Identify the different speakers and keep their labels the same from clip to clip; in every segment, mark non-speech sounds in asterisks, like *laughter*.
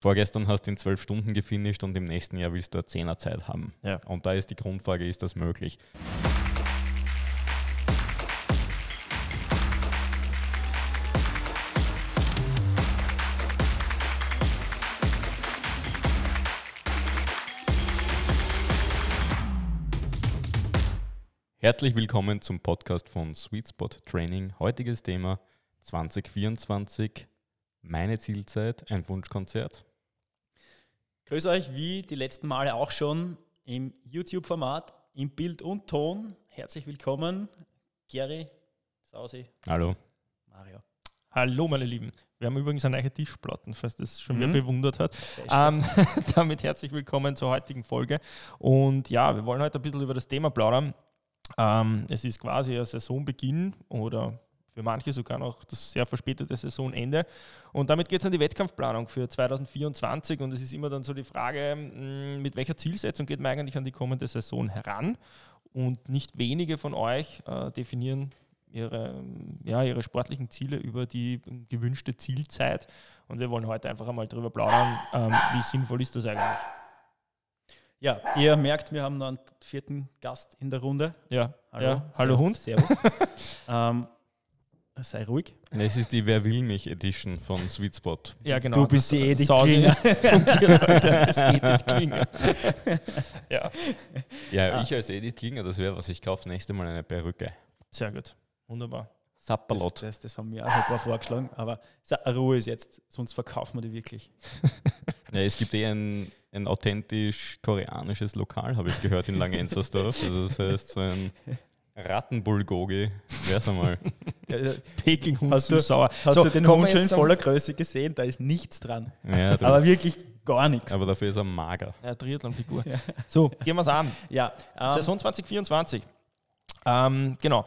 Speaker 1: vorgestern hast du in zwölf Stunden gefinisht und im nächsten Jahr willst du eine Zehnerzeit haben.
Speaker 2: Ja.
Speaker 1: Und da ist die Grundfrage, ist das möglich? Herzlich willkommen zum Podcast von Sweet Spot Training. Heutiges Thema 2024, meine Zielzeit, ein Wunschkonzert.
Speaker 3: Grüß euch, wie die letzten Male auch schon im YouTube-Format, im Bild und Ton. Herzlich willkommen, Gary, Sausi,
Speaker 1: Hallo.
Speaker 3: Mario.
Speaker 2: Hallo, meine Lieben. Wir haben übrigens eine neue Tischplatten, falls das schon wer
Speaker 3: Mhm.
Speaker 2: bewundert hat. Ähm, *laughs* damit herzlich willkommen zur heutigen Folge. Und ja, wir wollen heute ein bisschen über das Thema plaudern. Ähm, es ist quasi ein Saisonbeginn oder für manche sogar noch das sehr verspätete Saisonende. Und damit geht es an die Wettkampfplanung für 2024. Und es ist immer dann so die Frage, mh, mit welcher Zielsetzung geht man eigentlich an die kommende Saison heran? Und nicht wenige von euch äh, definieren ihre, ja, ihre sportlichen Ziele über die gewünschte Zielzeit. Und wir wollen heute einfach einmal darüber plaudern, ähm, wie sinnvoll ist das eigentlich.
Speaker 3: Ja, ihr merkt, wir haben noch einen vierten Gast in der Runde.
Speaker 2: Ja, hallo, ja, hallo
Speaker 3: Ser-
Speaker 2: Hund.
Speaker 3: Servus. *laughs* ähm, sei ruhig.
Speaker 1: Es ist die Wer will mich Edition von Sweet Spot.
Speaker 2: Ja, genau.
Speaker 3: Du bist die Klinger. *laughs*
Speaker 2: Edith Klinger. *laughs* ja,
Speaker 1: Ja,
Speaker 3: Ah.
Speaker 1: ich als Edith Klinger, das wäre was. Ich kaufe das nächste Mal eine Perücke.
Speaker 2: sehr gut. Wunderbar.
Speaker 3: Das,
Speaker 1: Sapperlot.
Speaker 3: das, das haben wir auch ein paar vorgeschlagen, aber Ruhe ist jetzt, sonst verkaufen wir die wirklich. *laughs*
Speaker 1: Ja, es gibt eh ein, ein authentisch koreanisches Lokal, habe ich gehört, in Langenzersdorf. Also das heißt so ein Rattenbulgogi. Wär's einmal. *laughs*
Speaker 3: Äh,
Speaker 2: Peking-Hund
Speaker 3: Hast
Speaker 2: zu
Speaker 3: du-
Speaker 2: sauer.
Speaker 3: Hast
Speaker 2: So,
Speaker 3: du den Hund schon in voller Größe gesehen? Da ist nichts dran.
Speaker 1: Ja, *laughs*
Speaker 3: Aber wirklich gar nichts.
Speaker 1: aber dafür ist er mager.
Speaker 2: Ja, Triathlon-Figur. So, gehen wir es an.
Speaker 3: Ja, ähm,
Speaker 2: Saison 2024. Ähm, genau.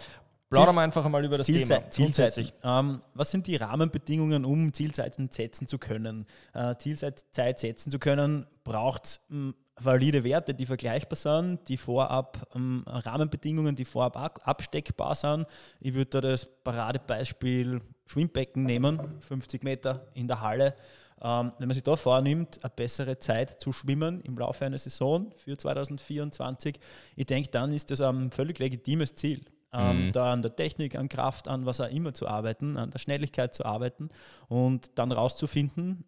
Speaker 2: Plaudern wir einfach einmal über das
Speaker 3: Zielzei
Speaker 2: Thema.
Speaker 3: Zielzeiten. Ähm, was sind die Rahmenbedingungen, um Zielzeiten setzen zu können? Äh, Zielzeit setzen zu können, braucht es valide Werte, die vergleichbar sind, die vorab ähm, Rahmenbedingungen, die vorab ab- absteckbar sind. Ich würde da das Paradebeispiel Schwimmbecken nehmen, 50 Meter in der Halle. Ähm, wenn man sich da vornimmt, eine bessere Zeit zu schwimmen im Laufe einer Saison für 2024, ich denke, dann ist das ein völlig legitimes Ziel ähm,
Speaker 1: Mhm.
Speaker 3: da an der Technik, an Kraft, an was auch immer zu arbeiten, an der Schnelligkeit zu arbeiten und dann rauszufinden,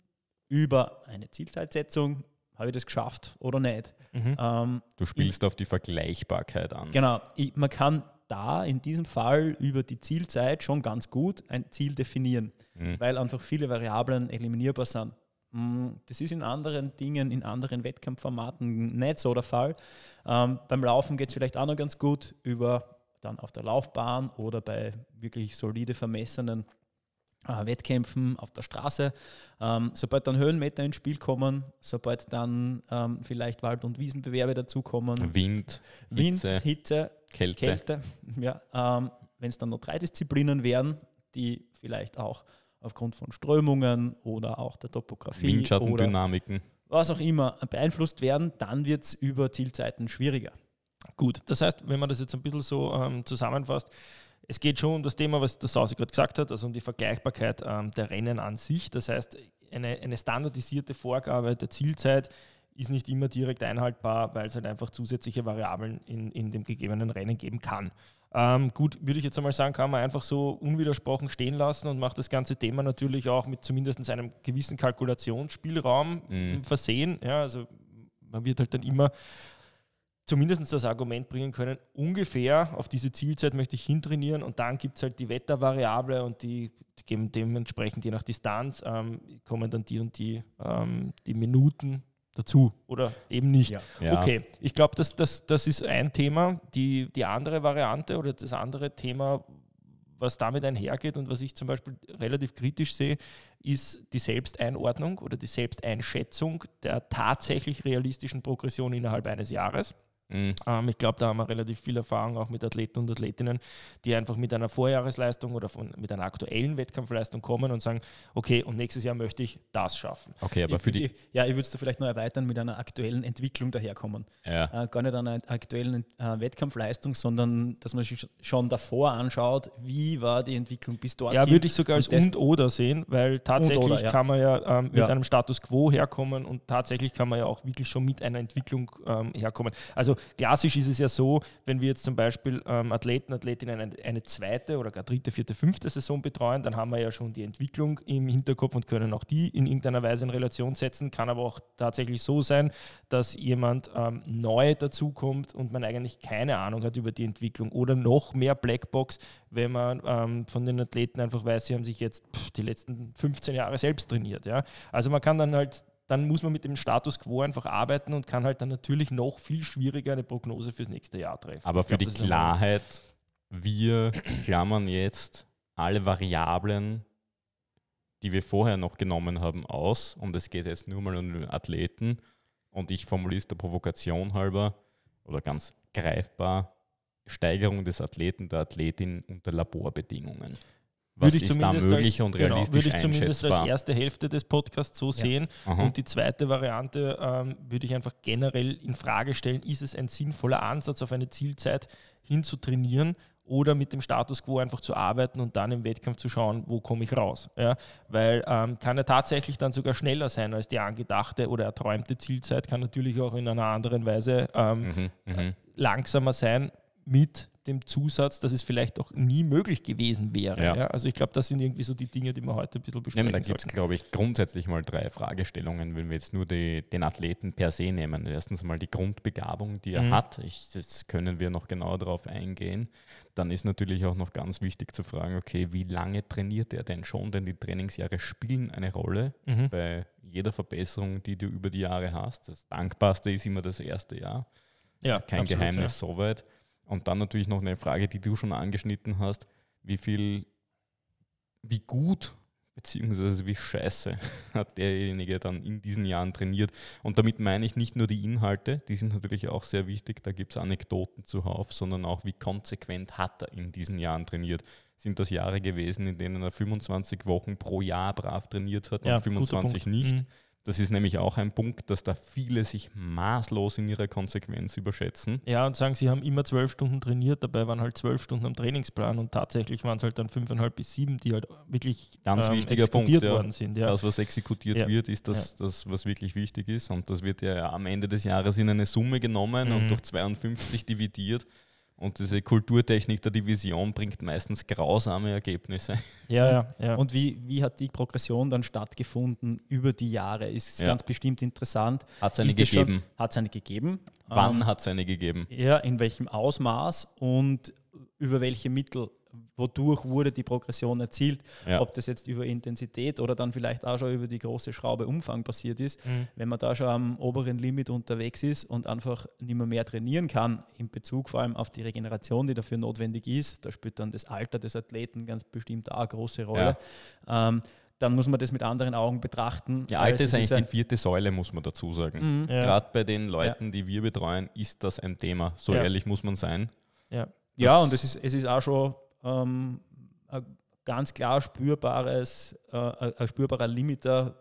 Speaker 3: über eine Zielzeitsetzung, habe ich das geschafft oder nicht.
Speaker 2: Mhm.
Speaker 3: Ähm,
Speaker 1: Du spielst auf die Vergleichbarkeit an.
Speaker 3: genau, ich, man kann da in diesem Fall über die Zielzeit schon ganz gut ein Ziel definieren,
Speaker 1: Mhm.
Speaker 3: weil einfach viele Variablen eliminierbar sind. Mm, Das ist in anderen Dingen, in anderen Wettkampfformaten nicht so der Fall. Ähm, beim Laufen geht es vielleicht auch noch ganz gut über dann auf der Laufbahn oder bei wirklich solide vermessenen Wettkämpfen auf der Straße. Ähm, sobald dann Höhenmeter ins Spiel kommen, sobald dann ähm, vielleicht Wald- und Wiesenbewerbe dazukommen,
Speaker 1: Wind,
Speaker 3: Wind,
Speaker 1: Hitze,
Speaker 3: Hitze,
Speaker 1: Kälte.
Speaker 3: Kälte, ja, ähm, wenn es dann noch drei Disziplinen wären, die vielleicht auch aufgrund von Strömungen oder auch der Topografie oder
Speaker 1: Windschattendynamiken.
Speaker 3: was auch immer beeinflusst werden, dann wird es über Zielzeiten schwieriger.
Speaker 2: Gut, das heißt, wenn man das jetzt ein bisschen so ähm, zusammenfasst, es geht schon um das Thema, was der Sausi gerade gesagt hat, also um die Vergleichbarkeit ähm, der Rennen an sich. Das heißt, eine, eine standardisierte Vorgabe der Zielzeit ist nicht immer direkt einhaltbar, weil es halt einfach zusätzliche Variablen in, in dem gegebenen Rennen geben kann. Ähm, gut, würde ich jetzt einmal sagen, kann man einfach so unwidersprochen stehen lassen und macht das ganze Thema natürlich auch mit zumindest einem gewissen Kalkulationsspielraum
Speaker 1: Mhm.
Speaker 2: versehen. Ja, also man wird halt dann immer zumindest das Argument bringen können, ungefähr auf diese Zielzeit möchte ich hintrainieren und dann gibt es halt die Wettervariable und die, geben dementsprechend je nach Distanz ähm, kommen dann die und die, ähm, die Minuten dazu oder eben nicht.
Speaker 3: Ja.
Speaker 1: Ja.
Speaker 2: Okay, ich glaube, das, das, das ist ein Thema. Die, die andere Variante oder das andere Thema, was damit einhergeht und was ich zum Beispiel relativ kritisch sehe, ist die Selbsteinordnung oder die Selbsteinschätzung der tatsächlich realistischen Progression innerhalb eines Jahres. Mhm. Ähm, ich glaube, da haben wir relativ viel Erfahrung auch mit Athleten und Athletinnen, die einfach mit einer Vorjahresleistung oder von, mit einer aktuellen Wettkampfleistung kommen und sagen, okay, und nächstes Jahr möchte ich das schaffen.
Speaker 1: Okay, aber
Speaker 3: ich,
Speaker 1: für die.
Speaker 3: Ich, ja, ich würde es da vielleicht noch erweitern mit einer aktuellen Entwicklung daherkommen. Ja. Äh, gar nicht einer aktuellen äh, Wettkampfleistung, sondern dass man sich schon davor anschaut, wie war die Entwicklung bis dorthin.
Speaker 2: Ja, würde ich sogar als und, und oder sehen, weil tatsächlich oder, ja. kann man ja ähm, mit ja. einem Status quo herkommen und tatsächlich kann man ja auch wirklich schon mit einer Entwicklung ähm, herkommen. Also klassisch ist es ja so, wenn wir jetzt zum Beispiel ähm, Athleten, Athletinnen eine, eine, zweite oder gar dritte, vierte, fünfte Saison betreuen, dann haben wir ja schon die Entwicklung im Hinterkopf und können auch die in irgendeiner Weise in Relation setzen. Kann aber auch tatsächlich so sein, dass jemand ähm, neu dazukommt und man eigentlich keine Ahnung hat über die Entwicklung oder noch mehr Blackbox, wenn man ähm, von den Athleten einfach weiß, sie haben sich jetzt pff, die letzten 15 Jahre selbst trainiert. Ja? Also man kann dann halt dann muss man mit dem Status quo einfach arbeiten und kann halt dann natürlich noch viel schwieriger eine Prognose fürs nächste Jahr treffen.
Speaker 1: Aber für glaub, die Klarheit, wir klammern jetzt alle Variablen, die wir vorher noch genommen haben, aus und es geht jetzt nur mal um den Athleten und ich formuliere es der Provokation halber oder ganz greifbar, Steigerung des Athleten, der Athletin unter Laborbedingungen.
Speaker 2: Was würde ich ist da möglich als, und genau, realistisch Würde ich zumindest als erste Hälfte des Podcasts so ja. sehen. Aha. Und die zweite Variante ähm, würde ich einfach generell in Frage stellen, ist es ein sinnvoller Ansatz, auf eine Zielzeit hin zu trainieren oder mit dem Status quo einfach zu arbeiten und dann im Wettkampf zu schauen, wo komme ich raus. Ja? Weil ähm, kann er tatsächlich dann sogar schneller sein als die angedachte oder erträumte Zielzeit, kann natürlich auch in einer anderen Weise ähm, mhm, mhm. langsamer sein mit dem Zusatz, dass es vielleicht auch nie möglich gewesen wäre. Ja. Ja? Also ich glaube, das sind irgendwie so die Dinge, die wir heute ein bisschen besprechen.
Speaker 1: Ja, da gibt es, glaube ich, grundsätzlich mal drei Fragestellungen, wenn wir jetzt nur die, den Athleten per se nehmen. Erstens mal die Grundbegabung, die er mhm. hat. Ich, das können wir noch genauer darauf eingehen. Dann ist natürlich auch noch ganz wichtig zu fragen, okay, wie lange trainiert er denn schon? Denn die Trainingsjahre spielen eine Rolle mhm. bei jeder Verbesserung, die du über die Jahre hast. Das Dankbarste ist immer das erste Jahr. Ja, Kein absolut, Geheimnis ja. soweit. Und dann natürlich noch eine Frage, die du schon angeschnitten hast, wie viel, wie gut beziehungsweise wie scheiße *laughs* hat derjenige dann in diesen Jahren trainiert. Und damit meine ich nicht nur die Inhalte, die sind natürlich auch sehr wichtig, da gibt es Anekdoten zuhauf, sondern auch, wie konsequent hat er in diesen Jahren trainiert. Sind das Jahre gewesen, in denen er 25 Wochen pro Jahr brav trainiert hat ja, und 25 nicht? Mhm. Das ist nämlich auch ein Punkt, dass da viele sich maßlos in ihrer Konsequenz überschätzen.
Speaker 2: Ja, und sagen, sie haben immer zwölf Stunden trainiert, dabei waren halt zwölf Stunden am Trainingsplan und tatsächlich waren es halt dann fünfeinhalb bis sieben, die halt wirklich
Speaker 1: ganz ähm, wichtiger Punkt ja. worden sind. Ja. Das, was exekutiert ja. wird, ist das, das, was wirklich wichtig ist. Und das wird ja am Ende des Jahres in eine Summe genommen mhm. und durch 52 dividiert. Und diese Kulturtechnik der Division bringt meistens grausame Ergebnisse.
Speaker 3: Ja, ja, ja. Und wie, wie hat die Progression dann stattgefunden über die Jahre? Ist ja. ganz bestimmt interessant.
Speaker 1: Hat es eine gegeben?
Speaker 3: Hat es eine gegeben?
Speaker 1: Wann ähm, hat es eine gegeben?
Speaker 3: Ja, in welchem Ausmaß und über welche Mittel wodurch wurde die Progression erzielt. Ja. Ob das jetzt über Intensität oder dann vielleicht auch schon über die große Schraube Umfang passiert ist. Mhm. Wenn man da schon am oberen Limit unterwegs ist und einfach nicht mehr, mehr trainieren kann, in Bezug vor allem auf die Regeneration, die dafür notwendig ist, da spielt dann das Alter des Athleten ganz bestimmt auch eine große Rolle. Ja. Ähm, dann muss man das mit anderen Augen betrachten.
Speaker 1: Ja, Alter ist eigentlich ist die vierte Säule, muss man dazu sagen. Mhm. Ja. Gerade bei den Leuten, die wir betreuen, ist das ein Thema. So ehrlich muss man sein.
Speaker 3: Ja, ja und es ist, es ist auch schon ähm, ein ganz klar spürbares, äh, ein spürbarer Limiter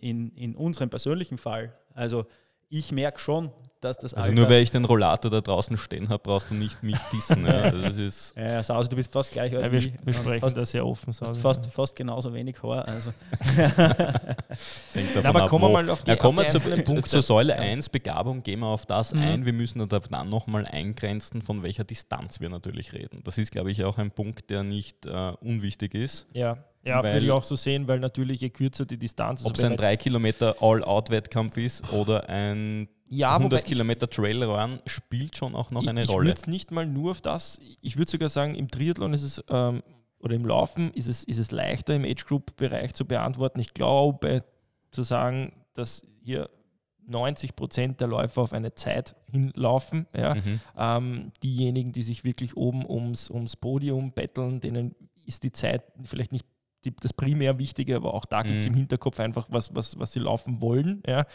Speaker 3: in, in unserem persönlichen Fall. Also ich merke schon, dass das
Speaker 1: Also nur weil ich den Rollator da draußen stehen habe, braust du nicht mich dissen. ja. Also das ist *laughs*
Speaker 3: ja, also du bist fast gleich
Speaker 2: alt ja, wir, wir sprechen hast, das sehr offen.
Speaker 3: Du hast fast, fast genauso wenig Haar. Also. *laughs*
Speaker 1: Na, aber ab, kommen wir mal auf die, ja, kommen auf die zu, Punkte. Zur Säule 1, Begabung, gehen wir auf das mhm. ein. Wir müssen dann nochmal eingrenzen, von welcher Distanz wir natürlich reden. Das ist, glaube ich, auch ein Punkt, der nicht äh, unwichtig ist.
Speaker 2: Ja. Ja, würde ich auch so sehen, weil natürlich je kürzer die Distanz
Speaker 1: ist. Ob es ein 3 Kilometer All-Out-Wettkampf ist oder ein ja, 100 Kilometer Trailrun, spielt schon auch noch
Speaker 2: ich,
Speaker 1: eine
Speaker 2: ich
Speaker 1: Rolle.
Speaker 2: Ich würde nicht mal nur auf das, ich würde sogar sagen, im Triathlon ist es, ähm, oder im Laufen ist es, ist es leichter im Age-Group-Bereich zu beantworten. Ich glaube, zu sagen, dass hier 90 Prozent der Läufer auf eine Zeit hinlaufen. Ja. Mhm. Ähm, diejenigen, die sich wirklich oben ums, ums Podium betteln, denen ist die Zeit vielleicht nicht die, das primär Wichtige, aber auch da gibt es mhm. im Hinterkopf einfach, was, was, was sie laufen wollen. Ja,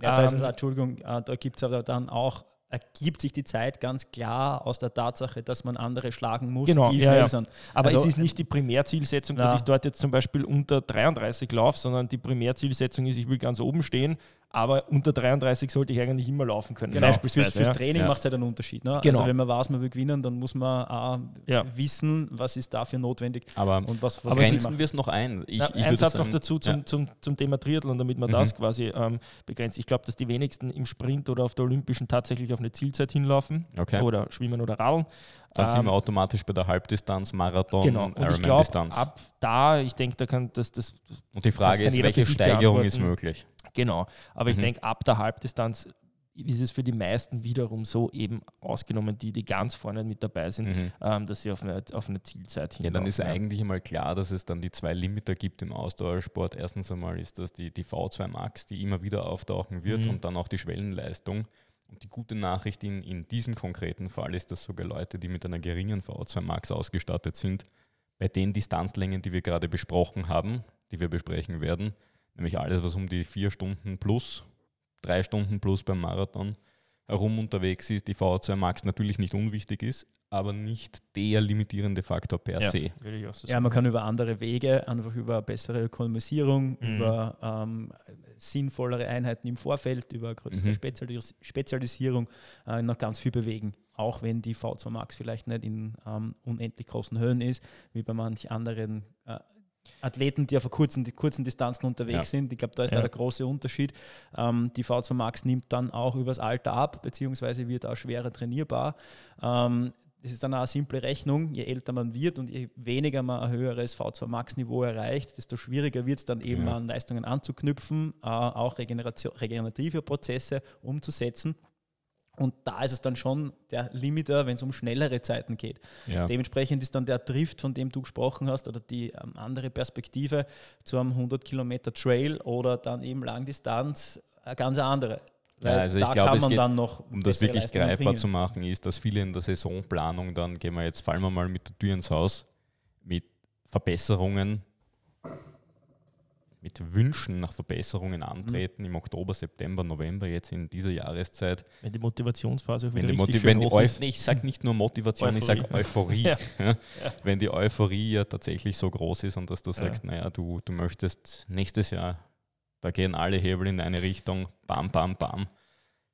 Speaker 3: ja da ist es, ähm, Entschuldigung, äh, da gibt es aber dann auch ergibt sich die Zeit ganz klar aus der Tatsache, dass man andere schlagen muss,
Speaker 2: Genau,
Speaker 3: die
Speaker 2: ja,
Speaker 3: schnell
Speaker 2: ja.
Speaker 3: sind.
Speaker 2: Aber
Speaker 3: Also-
Speaker 2: es ist nicht die Primärzielsetzung, dass
Speaker 3: Na.
Speaker 2: ich dort jetzt zum Beispiel unter 33 laufe, sondern die Primärzielsetzung ist, ich will ganz oben stehen, aber unter 33 sollte ich eigentlich immer laufen können.
Speaker 3: Genau, fürs,
Speaker 2: beispielsweise,
Speaker 3: fürs
Speaker 2: ja.
Speaker 3: Training
Speaker 1: Ja.
Speaker 3: macht es halt einen Unterschied. Ne?
Speaker 2: Genau.
Speaker 3: Also wenn man weiß, man will gewinnen, dann muss man auch
Speaker 2: Ja.
Speaker 3: wissen, was ist dafür notwendig
Speaker 1: Aber
Speaker 3: und was, was
Speaker 1: aber grenzen wir es noch ein. Ich,
Speaker 2: Na,
Speaker 1: ich
Speaker 2: ein Satz noch dazu zum,
Speaker 1: ja.
Speaker 2: zum, zum Thema Triathlon, damit man
Speaker 1: Mhm.
Speaker 2: das quasi ähm, begrenzt. Ich glaube, dass die wenigsten im Sprint oder auf der Olympischen tatsächlich auf eine Zielzeit hinlaufen
Speaker 1: Okay.
Speaker 2: oder schwimmen oder radeln.
Speaker 1: Dann sind
Speaker 2: Ähm,
Speaker 1: wir automatisch bei der Halbdistanz, Marathon,
Speaker 2: Genau. Und ich glaube,
Speaker 1: Ironman-Distanz.
Speaker 2: ab da, ich denke, da kann das, das
Speaker 1: Und die Frage ist, welche Steigerung ist möglich?
Speaker 2: Genau, aber ich
Speaker 1: Mhm.
Speaker 2: denke, ab der Halbdistanz ist es für die meisten wiederum so, eben ausgenommen die, die ganz vorne mit dabei sind,
Speaker 1: Mhm.
Speaker 2: ähm, dass sie auf eine, auf eine Zielzeit
Speaker 1: Ja, dann ist eigentlich einmal klar, dass es dann die zwei Limiter gibt im Ausdauersport. Erstens einmal ist das die, die V2 Max, die immer wieder auftauchen wird
Speaker 2: Mhm.
Speaker 1: und dann auch die Schwellenleistung. Und die gute Nachricht in, in diesem konkreten Fall ist, dass sogar Leute, die mit einer geringen V2 Max ausgestattet sind, bei den Distanzlängen, die wir gerade besprochen haben, die wir besprechen werden, nämlich alles, was um die vier Stunden plus, drei Stunden plus beim Marathon herum unterwegs ist, die V2 Max natürlich nicht unwichtig ist, aber nicht der limitierende Faktor per
Speaker 2: Ja,
Speaker 1: se.
Speaker 3: Ja, man kann über andere Wege, einfach über bessere Ökonomisierung,
Speaker 2: Mhm.
Speaker 3: über ähm, sinnvollere Einheiten im Vorfeld, über größere
Speaker 1: Mhm.
Speaker 3: Spezialis Spezialisierung äh, noch ganz viel bewegen. Auch wenn die V2 Max vielleicht nicht in ähm, unendlich großen Höhen ist, wie bei manch anderen äh, Athleten, die auf kurzen, die kurzen Distanzen unterwegs
Speaker 1: Ja.
Speaker 3: sind. Ich glaube, da ist
Speaker 2: Ja.
Speaker 3: da der große Unterschied. Ähm, die V2 Max nimmt dann auch übers Alter ab, beziehungsweise wird auch schwerer trainierbar. Ähm, das ist dann auch eine simple Rechnung. Je älter man wird und je weniger man ein höheres V2 Max-Niveau erreicht, desto schwieriger wird es dann eben
Speaker 1: Ja.
Speaker 3: an Leistungen anzuknüpfen, äh, auch regenerative Prozesse umzusetzen. Und da ist es dann schon der Limiter, wenn es um schnellere Zeiten geht.
Speaker 1: Ja.
Speaker 3: Dementsprechend ist dann der Drift, von dem du gesprochen hast, oder die ähm, andere Perspektive zu einem 100 Kilometer Trail oder dann eben Langdistanz eine ganz andere.
Speaker 1: Ja, also ich glaube,
Speaker 3: kann
Speaker 1: es
Speaker 3: man
Speaker 1: geht,
Speaker 3: dann noch
Speaker 1: Um das wirklich
Speaker 3: Leistungen
Speaker 1: greifbar
Speaker 3: bringen.
Speaker 1: zu machen, ist, dass viele in der Saisonplanung dann, gehen wir jetzt, fallen wir mal mit der Tür ins Haus, mit Verbesserungen, mit Wünschen nach Verbesserungen antreten im Oktober, September, November, jetzt in dieser Jahreszeit.
Speaker 2: Wenn die Motivationsphase auch
Speaker 1: Wenn
Speaker 2: wieder
Speaker 1: die,
Speaker 2: richtig
Speaker 1: wenn
Speaker 2: hoch ist.
Speaker 1: nee, ich sage nicht nur Motivation, ich sage Euphorie. *laughs*
Speaker 2: Ja.
Speaker 1: Ja. Wenn die Euphorie ja tatsächlich so groß ist und dass du sagst, naja, du, du möchtest nächstes Jahr, da gehen alle Hebel in eine Richtung, bam, bam, bam.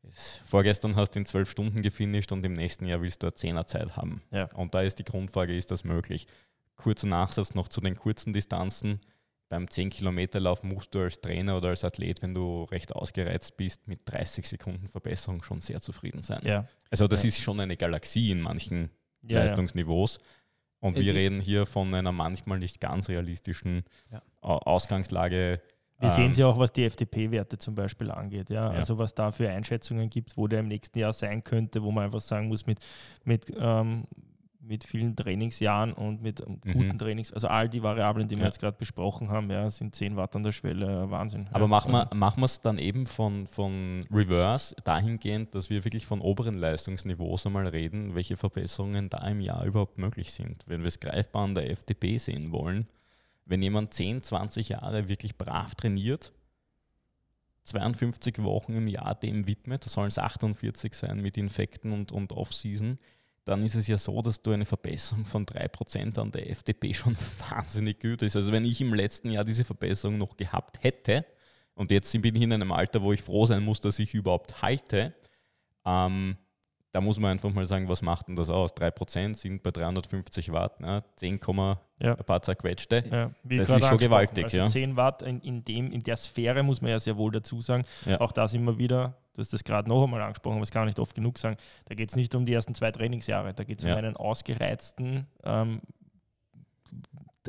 Speaker 1: Es- Vorgestern hast du in zwölf Stunden gefinisht und im nächsten Jahr willst du eine Zehnerzeit haben.
Speaker 2: Ja.
Speaker 1: Und da ist die Grundfrage, ist das möglich? Kurzer Nachsatz noch zu den kurzen Distanzen. Beim 10-Kilometer-Lauf musst du als Trainer oder als Athlet, wenn du recht ausgereizt bist, mit 30 Sekunden Verbesserung schon sehr zufrieden sein.
Speaker 2: Ja.
Speaker 1: Also das
Speaker 2: Ja.
Speaker 1: ist schon eine Galaxie in manchen
Speaker 2: Ja.
Speaker 1: Leistungsniveaus. Und wir
Speaker 3: Äh,
Speaker 1: reden hier von einer manchmal nicht ganz realistischen. Au- Ausgangslage.
Speaker 2: Wir
Speaker 1: Ähm,
Speaker 2: sehen sie auch, was die FDP-Werte zum Beispiel angeht. Ja?
Speaker 1: Ja.
Speaker 2: Also was da für Einschätzungen gibt, wo der im nächsten Jahr sein könnte, wo man einfach sagen muss, mit, mit, ähm, mit vielen Trainingsjahren und mit ähm,
Speaker 1: Mhm.
Speaker 2: guten Trainings, also all die Variablen, die wir
Speaker 1: Ja.
Speaker 2: jetzt gerade besprochen haben, ja, sind 10 Watt an der Schwelle, Wahnsinn.
Speaker 1: Aber
Speaker 2: ja.
Speaker 1: machen wir machen es dann eben von, von Reverse dahingehend, dass wir wirklich von oberen Leistungsniveaus einmal reden, welche Verbesserungen da im Jahr überhaupt möglich sind. Wenn wir es greifbar an der FDP sehen wollen, wenn jemand 10, 20 Jahre wirklich brav trainiert, 52 Wochen im Jahr dem widmet, da sollen es 48 sein mit Infekten und, und Off-Season, dann ist es ja so, dass du eine Verbesserung von 3% an der FDP *laughs* schon wahnsinnig gut ist. Also wenn ich im letzten Jahr diese Verbesserung noch gehabt hätte, und jetzt bin ich in einem Alter, wo ich froh sein muss, dass ich überhaupt halte, ähm, da muss man einfach mal sagen, was macht denn das aus? 3% sind bei 350 Watt, ne? 10,
Speaker 2: Ja.
Speaker 1: ein paar zerquetschte.
Speaker 2: Ja, wie
Speaker 1: Das ist schon gewaltig,
Speaker 2: Also
Speaker 1: ja.
Speaker 2: 10 Watt in, in, dem, in der Sphäre muss man ja sehr wohl dazu sagen.
Speaker 1: Ja.
Speaker 2: Auch das immer wieder, du hast das gerade noch einmal angesprochen, aber es kann man nicht oft genug sagen. Da geht es nicht um die ersten zwei Trainingsjahre, da geht es
Speaker 1: Ja.
Speaker 2: um einen ausgereizten ähm,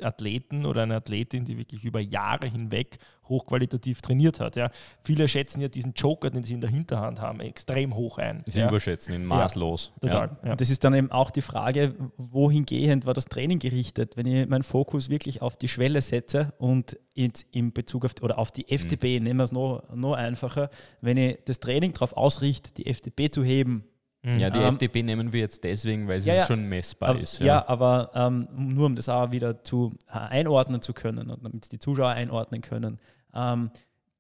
Speaker 2: Athleten oder eine Athletin, die wirklich über Jahre hinweg hochqualitativ trainiert hat. Ja. Viele schätzen ja diesen Joker, den sie in der Hinterhand haben, extrem hoch ein.
Speaker 1: Sie
Speaker 2: ja.
Speaker 1: überschätzen ihn maßlos.
Speaker 2: Total. Ja.
Speaker 3: Und das ist dann eben auch die Frage, wohingehend war das Training gerichtet? Wenn ich meinen Fokus wirklich auf die Schwelle setze und in Bezug auf oder auf die FTP, nehmen wir es noch, noch einfacher, wenn ich das Training darauf ausrichte, die FTP zu heben,
Speaker 2: Mhm.
Speaker 1: Ja, die
Speaker 3: Ähm,
Speaker 1: FDP nehmen wir jetzt deswegen, weil sie
Speaker 3: ja, ja.
Speaker 1: schon messbar
Speaker 3: aber,
Speaker 1: ist.
Speaker 3: ja. aber ähm, nur um das auch wieder zu äh, einordnen zu können und damit die Zuschauer einordnen können. Ähm,